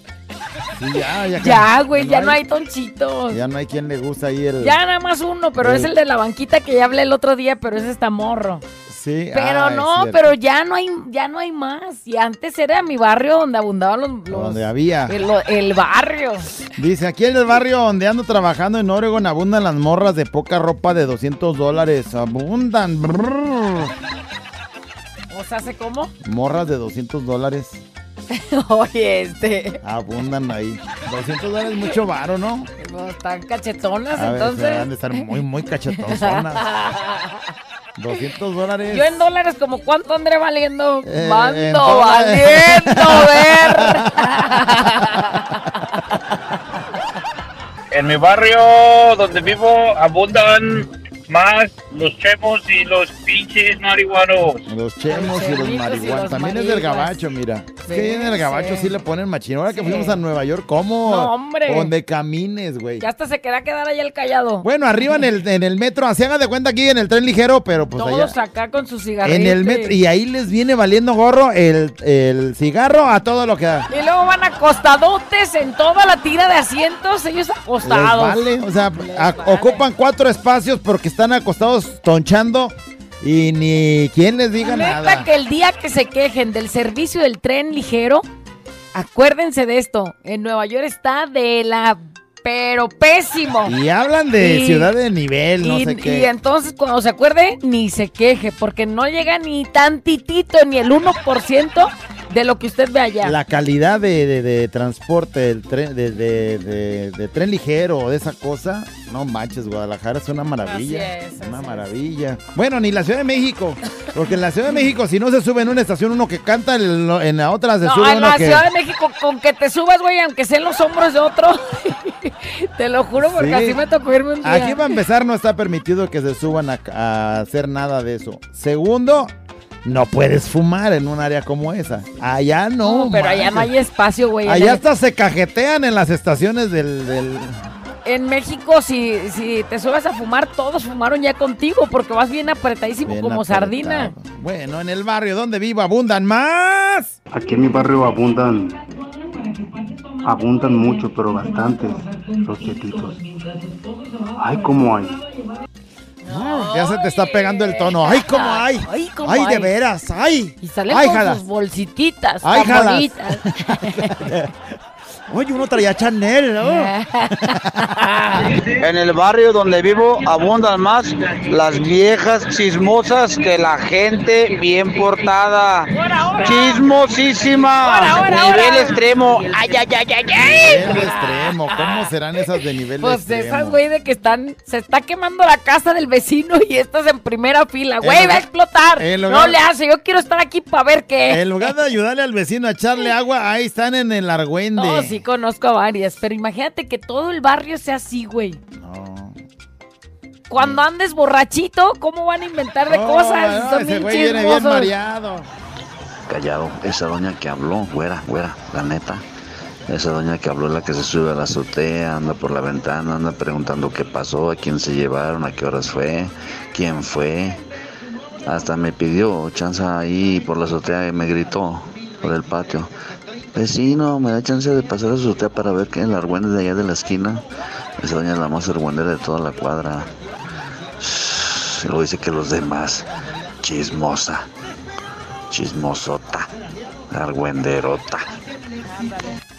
Sí, ya, ya. Ya, güey, ya no hay tonchitos. Ya no hay quien le gusta ahí el. Ya nada más uno, pero el- es el de la banquita que ya hablé el otro día, pero ese está morro. Sí, Pero ah, no, pero ya no hay, ya no hay más. Y antes era mi barrio donde abundaban los, los- Donde había. el, el barrio. Dice, aquí en el barrio donde ando trabajando en Oregon abundan las morras de poca ropa de 200 dólares. Abundan. brrr. O sea, ¿hace cómo? Morras de 200 dólares. Oye, este. Abundan ahí. 200 dólares mucho varo, ¿no? pues, Están cachetonas, A ver, entonces. han de estar muy, muy cachetonas. 200 dólares. Yo en dólares, como cuánto andré valiendo? Eh, Mando valiendo ver. En mi barrio donde vivo abundan más los chemos y los pinches marihuanos. Los chemos y los y marihuanos. los También es del gabacho, mira. Es que en el gabacho sí le ponen machín. Ahora que fuimos a Nueva York, ¿cómo? No, hombre. Donde camines, güey. Ya hasta se queda quedar ahí el callado. Bueno, arriba en el, en el metro, así hagan de cuenta aquí en el tren ligero, pero pues allá. Todos acá con sus cigarritos. En el metro. Y ahí les viene valiendo gorro el, el cigarro a todo lo que da. Y luego van acostadotes en toda la tira de asientos, ellos Les acostados. vale, o sea, a- ocupan cuatro espacios porque están acostados tonchando y ni quien les diga Neta nada. que el día que se quejen del servicio del tren ligero, acuérdense de esto. En Nueva York está de la pero pésimo. Y hablan de Y- ciudad de nivel, no y, sé qué. y entonces cuando se acuerde, ni se queje, porque no llega ni tantitito, ni el 1% de lo que usted ve allá. La calidad de, de- de transporte del tren, de, tren ligero o de esa cosa, no manches, Guadalajara es una maravilla. Así es, una maravilla. Bueno, ni la Ciudad de México, porque en la Ciudad de México, si no se sube en una estación uno que canta, en la otra se No, sube en uno la que. Ciudad de México, con que te subas, güey, aunque sea en los hombros de otro. te lo juro, porque Sí. así me tocó irme un día. Aquí para empezar no está permitido que se suban a, a hacer nada de eso. Segundo, no puedes fumar en un área como esa. Allá no. No, pero allá no hay espacio, güey. Allá hasta se cajetean en las estaciones del... del- En México, si, si te subes a fumar, todos fumaron ya contigo, porque vas bien apretadísimo Bien como apretado. sardina. Bueno, en el barrio donde vivo abundan más. Aquí en mi barrio abundan, abundan mucho, pero bastantes los chetitos. Ay, cómo hay. Ya se te está pegando el tono. ¡Ay, cómo hay! ¡Ay, cómo ¡Ay, de hay! veras! ¡Ay! Y salen ¡Ay, con sus bolsititas ¡Ay, jalas! Oye, uno traía Chanel, ¿no? En el barrio donde vivo abundan más las viejas chismosas que la gente bien portada. Chismosísima. Ahora, ahora, nivel ahora. extremo. Ay, ay, ay, ay, ay. Nivel extremo. ¿Cómo serán esas de nivel Pues extremo? esas, güey, de que están, se está quemando la casa del vecino y estás en primera fila. Güey, va a explotar. No le hace, yo quiero estar aquí para ver qué. En lugar de ayudarle al vecino a echarle agua, ahí están en el argüende. No, sí conozco a varias, pero imagínate que todo el barrio sea así, güey. Cuando andes borrachito, ¿cómo van a inventar de Oh, cosas? no, Son ese bien güey viene bien chismosos. mareado. Callado, esa doña que habló, güera, güera, la neta. Esa doña que habló es la que se sube a la azotea, anda por la ventana, anda preguntando qué pasó, a quién se llevaron, a qué horas fue, quién fue. Hasta me pidió chanza ahí por la azotea y me gritó por el patio. Vecino, me da chance de pasar a azotea para ver que el argüende de allá de la esquina. Esa doña es la más argüendera de toda la cuadra. Y luego dice que los demás, chismosa, chismosota, argüenderota.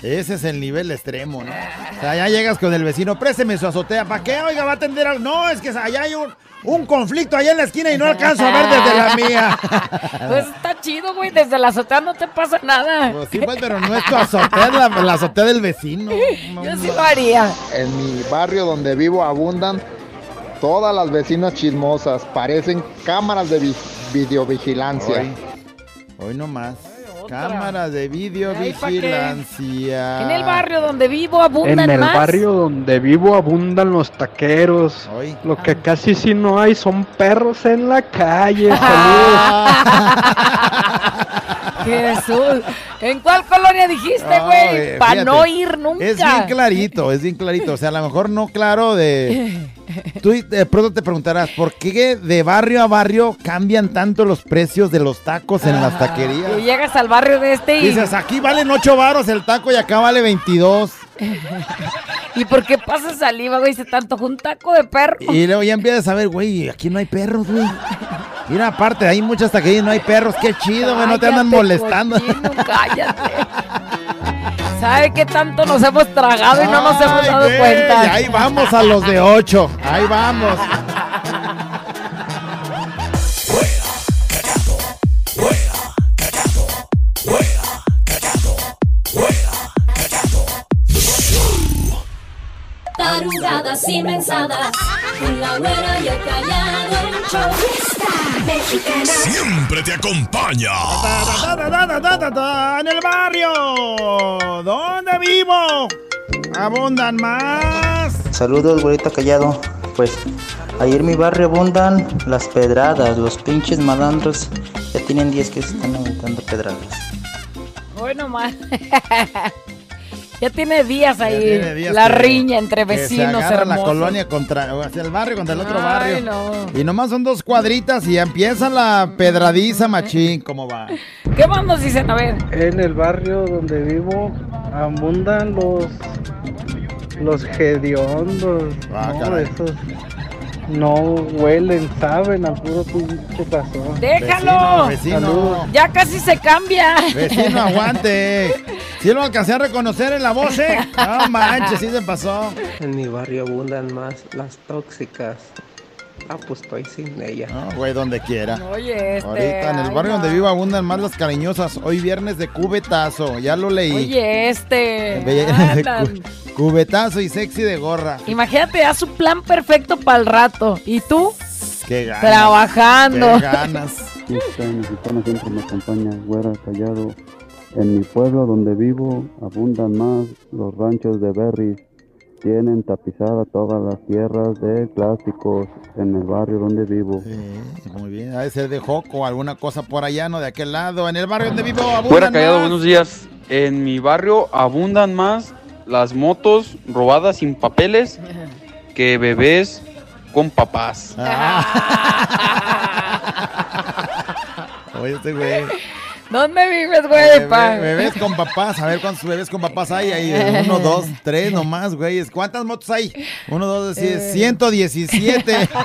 Ese es el nivel extremo, ¿no? O sea, ya llegas con el vecino, présteme su azotea. ¿Para qué? Oiga, va a atender algo. No, es que allá hay un, un conflicto allá en la esquina y no alcanzo a ver desde la mía. Pues chido, güey. Desde la azotea no te pasa nada. Pues sí, pues, pero no es tu azotea, es la, la azotea del vecino. Yo sí lo haría. En mi barrio donde vivo abundan todas las vecinas chismosas. Parecen cámaras de vi- videovigilancia. Hoy, hoy no más. Cámaras de videovigilancia. En el barrio donde vivo En abundan el más. barrio donde vivo abundan los taqueros. Lo que casi sí no hay son perros en la calle. Jesús. ¿En cuál colonia dijiste, güey? eh, Para no ir nunca. Es bien clarito, es bien clarito. O sea, a lo mejor no claro de... Tú de pronto te preguntarás, ¿por qué de barrio a barrio cambian tanto los precios de los tacos en las taquerías? Y llegas al barrio de este y. Dices, aquí valen 8 varos el taco y acá vale 22. ¿Y por qué pasa saliva, güey? Se te antojó un taco de perro. Y luego ya empiezas a ver, güey, aquí no hay perros, güey. Mira, aparte, hay muchas taquerías y no hay perros. Qué chido, güey, no te andan molestando. cochino, cállate. ¿Sabe qué tanto nos hemos tragado y no nos hemos dado güey, cuenta? Ahí vamos a los de 8. Ahí vamos. Tarugadas y mensadas, con la güera y el callado, el show está mexicana. Siempre te acompaña. En el barrio donde vivo abundan más. Saludos, güerita callado. Pues ayer en mi barrio abundan las pedradas. Los pinches malandros ya tienen 10 que se están aventando pedradas. Hoy nomás. Ya tiene días ahí. tiene días la que- riña entre que se vecinos agarra la colonia contra, sea, el barrio contra el otro Ay, barrio. no. Y nomás son dos cuadritas y empieza la pedradiza machín, ¿cómo va? ¿Qué más nos dicen? A ver. En el barrio donde vivo abundan los los hediondos. Ah, no, caray. esos no huelen, saben al puro pinche cazón. ¡Déjalo! Vecino. Ya casi se cambia. Vecino, aguante. Si lo alcancé a reconocer en la voz, ¿eh? No manches, sí se pasó. En mi barrio abundan más las tóxicas. Ah, pues estoy sin ella. No, güey, donde quiera. Oye, este. Ahorita en el barrio donde vivo abundan más las cariñosas. Hoy viernes de cubetazo, ya lo leí. Oye, este. De cu- cubetazo y sexy de gorra. Imagínate, da su plan perfecto para el rato. ¿Y tú? Qué ganas. Trabajando. Qué ganas. Esta mexicana siempre me acompaña, güera, callado. En mi pueblo donde vivo abundan más los ranchos de berries. Tienen tapizada todas las tierras de plásticos en el barrio donde vivo. Muy bien, ha de ser de Joco, alguna cosa por allá, no de aquel lado. En el barrio donde vivo abundan Fuera callado, más. buenos días. En mi barrio abundan más las motos robadas sin papeles que bebés con papás. Oye, este güey. ¿Dónde vives, güey? Bebé- bebés con papás, a ver cuántos bebés con papás hay ahí. Uno, dos, tres nomás, güey. ¿Cuántas motos hay? Uno, dos, Eh. 117.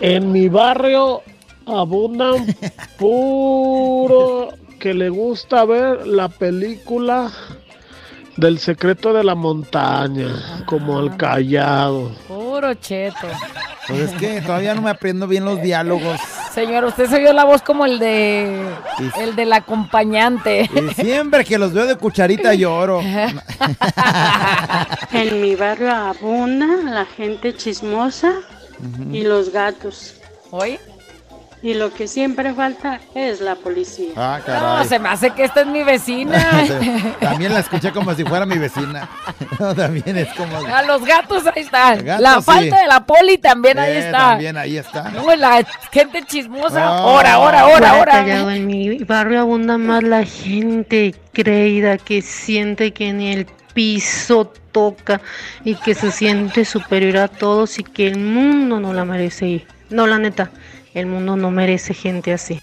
En mi barrio abundan puro que le gusta ver la película del secreto de la montaña, como el callado. Puro cheto. Pues es que todavía no me aprendo bien los diálogos. Señor, usted se oyó la voz como el de. El del acompañante. Y siempre que los veo de cucharita lloro. En mi barrio abunda la gente chismosa y los gatos. ¿Hoy? Y lo que siempre falta es la policía. Ah, No, caray. se me hace que esta es mi vecina. También la escuché como si fuera mi vecina. No, también es como. A los gatos ahí están. Gatos, la sí. falta de la poli también ahí está. También ahí está. No, la gente chismosa. Ah. Ahora, ahora, ahora, ahora. en mi barrio abunda más la gente creída que siente que ni el piso toca y que se siente superior a todos y que el mundo no la merece. No, la neta, el mundo no merece gente así.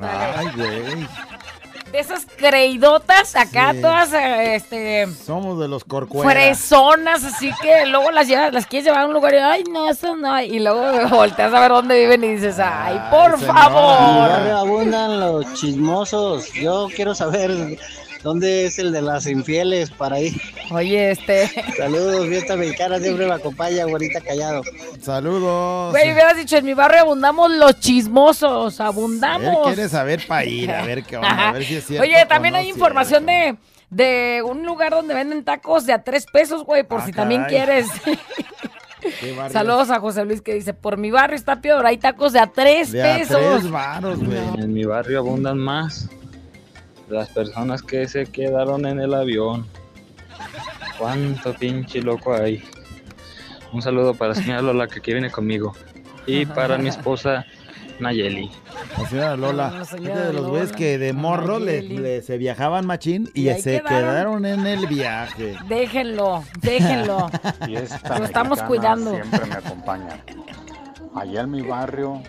Ay, güey. De esas creidotas acá, Sí. todas eh, este, Somos de los corcueras. fresonas, así que luego las llevas, las quieres llevar a un lugar y ay, no, eso no. Y luego volteas a ver dónde viven y dices, ay, por mi favor. abundan los chismosos. Yo quiero saber dónde es el de las infieles para ir. Oye, este. Saludos, fiesta mexicana siempre me acompaña, güerita callado. Saludos. Güey, hubieras dicho, en mi barrio abundamos los chismosos, Él abundamos. quiere saber para ir, a ver qué onda, a ver si es cierto. Oye, también no hay información de, de un lugar donde venden tacos de a tres pesos, güey, por Ah, si también quieres. Saludos a José Luis que dice, por mi barrio está peor, hay tacos de a tres De a pesos. tres varos, güey. En mi barrio abundan más las personas que se quedaron en el avión. Cuánto pinche loco hay. Un saludo para la señora Lola que aquí viene conmigo. Y para mi esposa Nayeli. La señora Lola. Es señora de los güeyes Lola. que de morro le, le- se viajaban machín y, Y se quedaron. quedaron en el viaje. Déjenlo, déjenlo. Fiesta Lo estamos cuidando. Siempre me acompaña. Allá en mi barrio,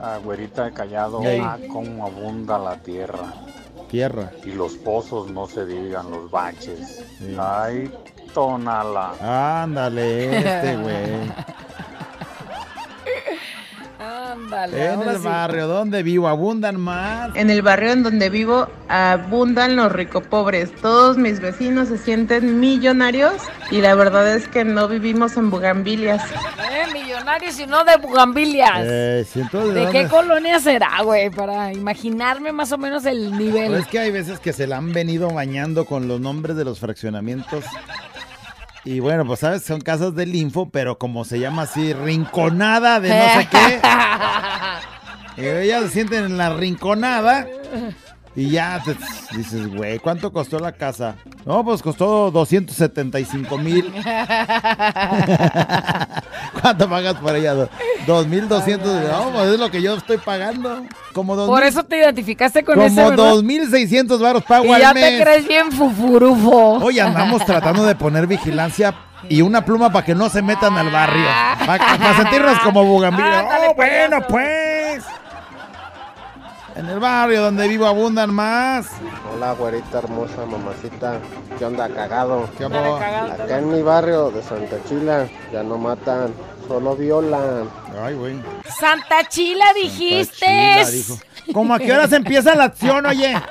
a güerita de callado, ah, cómo abunda la tierra. Tierra. Y los pozos, no se digan, los baches. Ay, tonala. Ándale, este güey. Ándale. En el sí. barrio donde vivo abundan más. En el barrio en donde vivo abundan los ricopobres. Todos mis vecinos se sienten millonarios y la verdad es que no vivimos en bugambilias. Eh, millonarios y no de bugambilias. Eh, de, ¿De qué colonia será, güey? Para imaginarme más o menos el nivel. Pues es que hay veces que se la han venido bañando con los nombres de los fraccionamientos. Y bueno, pues sabes, son casas del info, pero como se llama así, rinconada de no sé qué. Y ellas se sienten en la rinconada. Y ya te dices, güey, ¿cuánto costó la casa? No, pues costó 275 mil. ¿Cuánto pagas por ella? Do- 2,200. No, pues es lo que yo estoy pagando. Como dos Por mil- eso te identificaste con ese, Como ¿verdad? 2,600 baros pago Y al ya mes. te crees bien fufurufo. Hoy andamos tratando de poner vigilancia y una pluma para que no se metan al barrio. Para sentirnos como bugambilia. Ándale, Oh, bueno, pues. En el barrio donde vivo abundan más. Hola, güerita hermosa, mamacita. ¿Qué onda, cagado? ¿Qué onda, cagado? Acá en mi barrio de Santa Chila ya no matan, solo violan. Ay, güey. Santa Chila dijiste. Chila, dijo. ¿Cómo a qué horas empieza la acción, oye?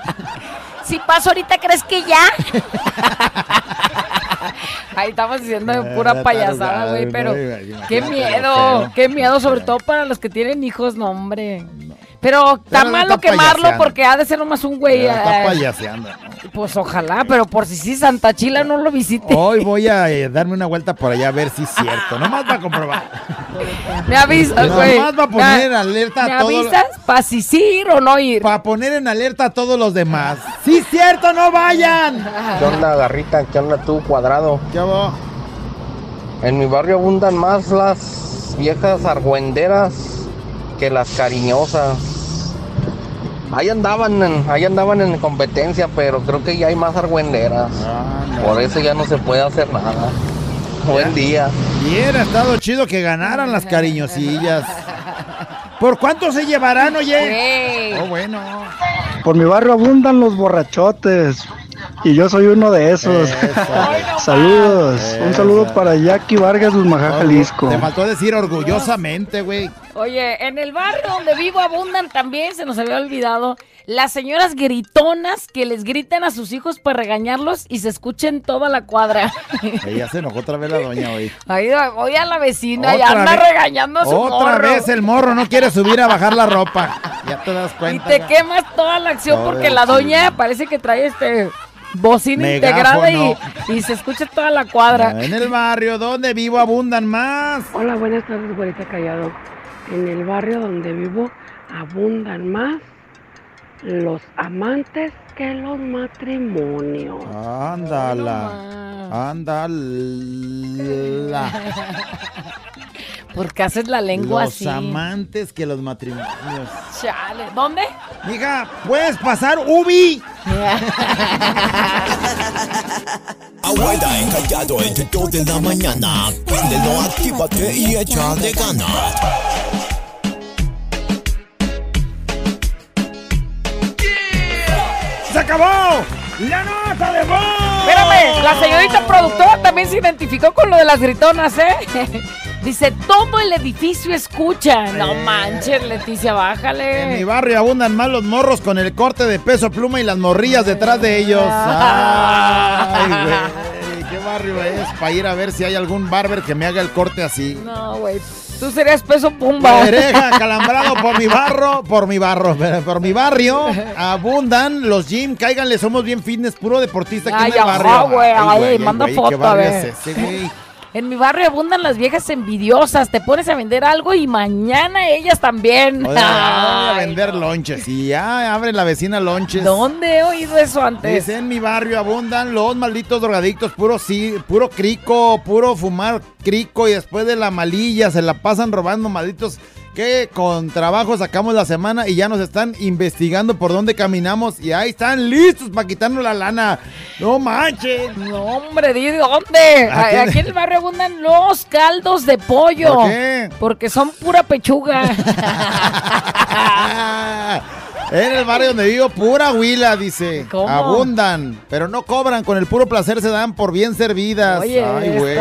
Si paso ahorita, ¿crees que ya? Ahí estamos diciendo de pura payasada, güey, pero qué miedo, qué miedo, sobre todo para los que tienen hijos, no, hombre. Pero está Pero malo está quemarlo payaseando. porque ha de ser nomás un güey. Está eh, payaseando. Pues ojalá, pero por si sí Santa Chila no lo visite. Hoy voy a eh, darme una vuelta por allá a ver si es cierto. Nomás para comprobar. Me avisas, güey. Nomás para poner en Me- alerta ¿Me a todos. avisas para si sí ir o no ir? Para poner en alerta a todos los demás. ¡Sí, es cierto! ¡No vayan! ¿Qué onda, garrita? ¿Qué onda tú, cuadrado? ¿Qué hago? En mi barrio abundan más las viejas argüenderas que las cariñosas. Ahí andaban, en, ahí andaban en competencia, pero creo que ya hay más argüenderas. Por eso ya no se puede hacer nada. Buen día. Hubiera estado chido que ganaran las cariñosillas. ¿Por cuánto se llevarán, oye? Oh, bueno. Por mi barrio abundan los borrachotes. Y yo soy uno de esos. Saludos. Un saludo para Jackie Vargas, Lumajá, Jalisco. Te faltó decir orgullosamente, güey. Oye, en el barrio donde vivo abundan también, se nos había olvidado, las señoras gritonas que les gritan a sus hijos para regañarlos y se escuchen toda la cuadra. Ella se enojó otra vez la doña hoy. Ahí voy a la vecina y anda vez- regañando a su Otra morro. vez el morro no quiere subir a bajar la ropa. Ya te das Y cuenta. te quemas toda la acción Todo porque la doña parece que trae este bocina Megáfono. integrada y, y se escucha toda la cuadra. En el barrio donde vivo abundan más. Hola, buenas tardes, güerita Callado. En el barrio donde vivo abundan más los amantes que los matrimonios. Ándala. Ándala. Porque haces la lengua Los así. amantes que los matrimonios. Chale. ¿Dónde? Mija, ¿puedes pasar Ubi? Abuela encallado entre 2 de la mañana. Préndelo, actívate y échale ganas. ¡Se acabó! ¡La nota de voz! Espérame, la señorita productora también se identificó con lo de las gritonas, ¿eh? Dice, todo el edificio escucha. No manches, Leticia, En mi bájale. barrio abundan más los morros con el corte de peso pluma y las morrillas detrás de ellos. Ay, güey. ¿Qué barrio es? Para ir a ver si hay algún barber que me haga el corte así. No, güey. Tú serías peso pumba. Oreja, calambrado por mi barro, por mi barro, por mi barrio, abundan los gym, cáiganle, somos bien fitness, puro deportista aquí Ay, en el barrio. ay, güey, manda güey, foto, ¿Qué a barrio ver. es ese, güey? En mi barrio abundan las viejas envidiosas. Te pones a vender algo y mañana ellas también. Voy a vender lonches y ya abre la vecina lonches. ¿Dónde he oído eso antes? Dice, en mi barrio abundan los malditos drogadictos, puro sí, puro crico, puro fumar crico y después de la malilla se la pasan robando malditos que con trabajo sacamos la semana y ya nos están investigando por dónde caminamos y ahí están listos para quitarnos la lana. No manches. No, hombre, ¿de dónde? ¿A quién? Aquí en el barrio abundan los caldos de pollo. ¿Por qué? Porque son pura pechuga. En el barrio donde vivo, pura huila, dice. ¿Cómo? Abundan, pero no cobran, con el puro placer se dan por bien servidas. Oye, Ay, güey.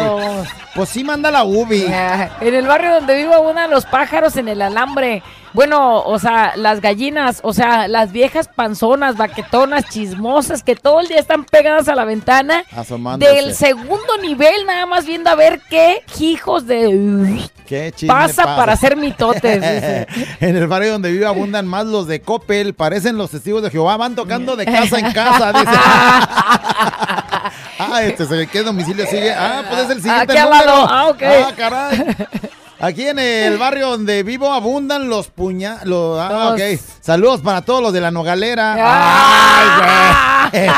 Pues sí manda la ubi. En el barrio donde vivo abundan los pájaros en el alambre. Bueno, o sea, las gallinas, o sea, las viejas panzonas, baquetonas, chismosas, que todo el día están pegadas a la ventana. Asomándose. Del segundo nivel, nada más viendo a ver qué hijos de... ¿Qué chisme Pasa para hacer mitotes, dice. en el barrio donde vivo abundan más los de Coppel, parecen los testigos de Jehová, van tocando de casa en casa, dice. ah, este qué domicilio sigue. Ah, pues es el siguiente Aquí al lado. Ah, ok. Ah, caray. Aquí en el barrio donde vivo abundan los puña... Los, ah, ok. Saludos para todos los de la Nogalera. Ah. Ay, güey.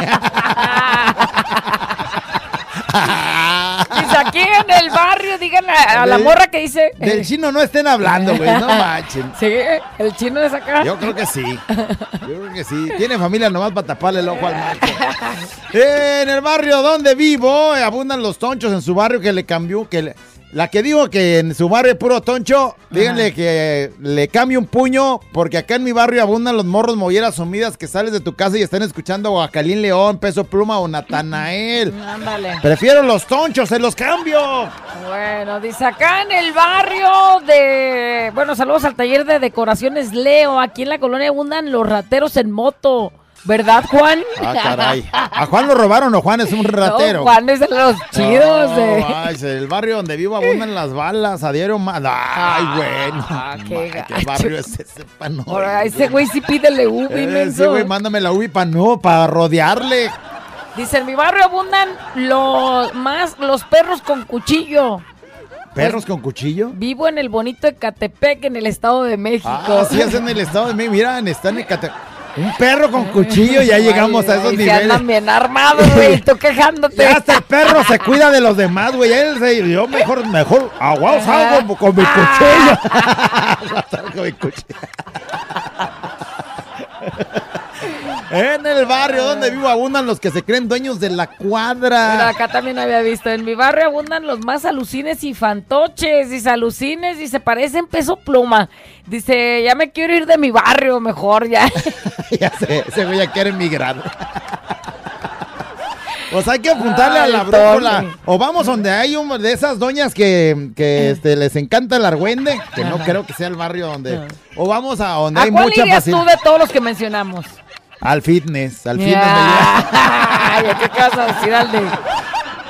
Dice, aquí en el barrio, díganle a, a la morra que dice. Del chino no estén hablando, güey, no manchen. Sí, el chino es acá. Yo creo que sí. Yo creo que sí. Tiene familia nomás para taparle el ojo al macho. En el barrio donde vivo, eh, abundan los tonchos en su barrio que le cambió, que le- la que digo que en su barrio es puro toncho, díganle que le cambie un puño, porque acá en mi barrio abundan los morros molleras sumidas que sales de tu casa y están escuchando a Guacalín León, Peso Pluma o Natanael. Ándale. Prefiero los tonchos, se los cambio. Bueno, dice acá en el barrio de. Bueno, saludos al taller de decoraciones Leo. Aquí en la colonia abundan los rateros en moto. ¿Verdad, Juan? Ah, caray. ¿A Juan lo robaron o Juan es un ratero? No, Juan es de los chidos. De... ay, el barrio donde vivo abundan las balas a diario más. Ay, bueno. Ah, qué ¿Qué gacho. barrio es ese pa' no? Ahora, ese güey sí pídele ubi, Eh, menso. Sí, güey, mándame la UBI para no, para rodearle. Dice, en mi barrio abundan los más los perros con cuchillo. ¿Perros con cuchillo? Vivo en el bonito Ecatepec, en el Estado de México. Ah, sí, es en el estado de México. Mira, están en Cate- Un perro con cuchillo, ya llegamos a esos Ay, niveles. andan bien armados, güey, tú quejándote. Ya hasta el perro se cuida de los demás, güey. Él se- Yo mejor, mejor, agua salgo con mi cuchillo. Salgo con mi cuchillo. En el barrio donde vivo abundan los que se creen dueños de la Mira, cuadra. acá también había visto. En mi barrio abundan los más alucines y fantoches. Dice alucines y se parecen peso pluma. Dice, ya me quiero ir de mi barrio mejor ya. ya sé, ese güey ya quiere emigrar. Pues hay que apuntarle a la brújula. O vamos donde hay una de esas doñas que, que este, les encanta el argüende, que no creo que sea el barrio donde. O vamos a donde ¿A hay cuál mucha irías tú de todos los que mencionamos? Al fitness, al yeah. fitness. ¿Qué vas a decir al de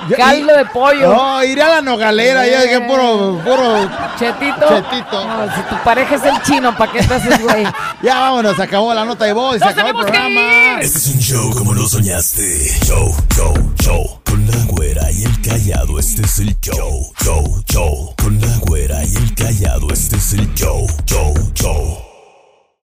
yo, de pollo? No, iré a la nogalera, yeah. ya dije puro, puro. Chetito. Chetito. No, si tu pareja es el chino, ¿para qué te haces, güey? ya vámonos, acabó la nota de voz, se acabó el programa. Este es un show como lo soñaste. Show, show, show. Con la güera y el callado, este es el show, show, show. Con la güera y el callado, este es el show, show, show.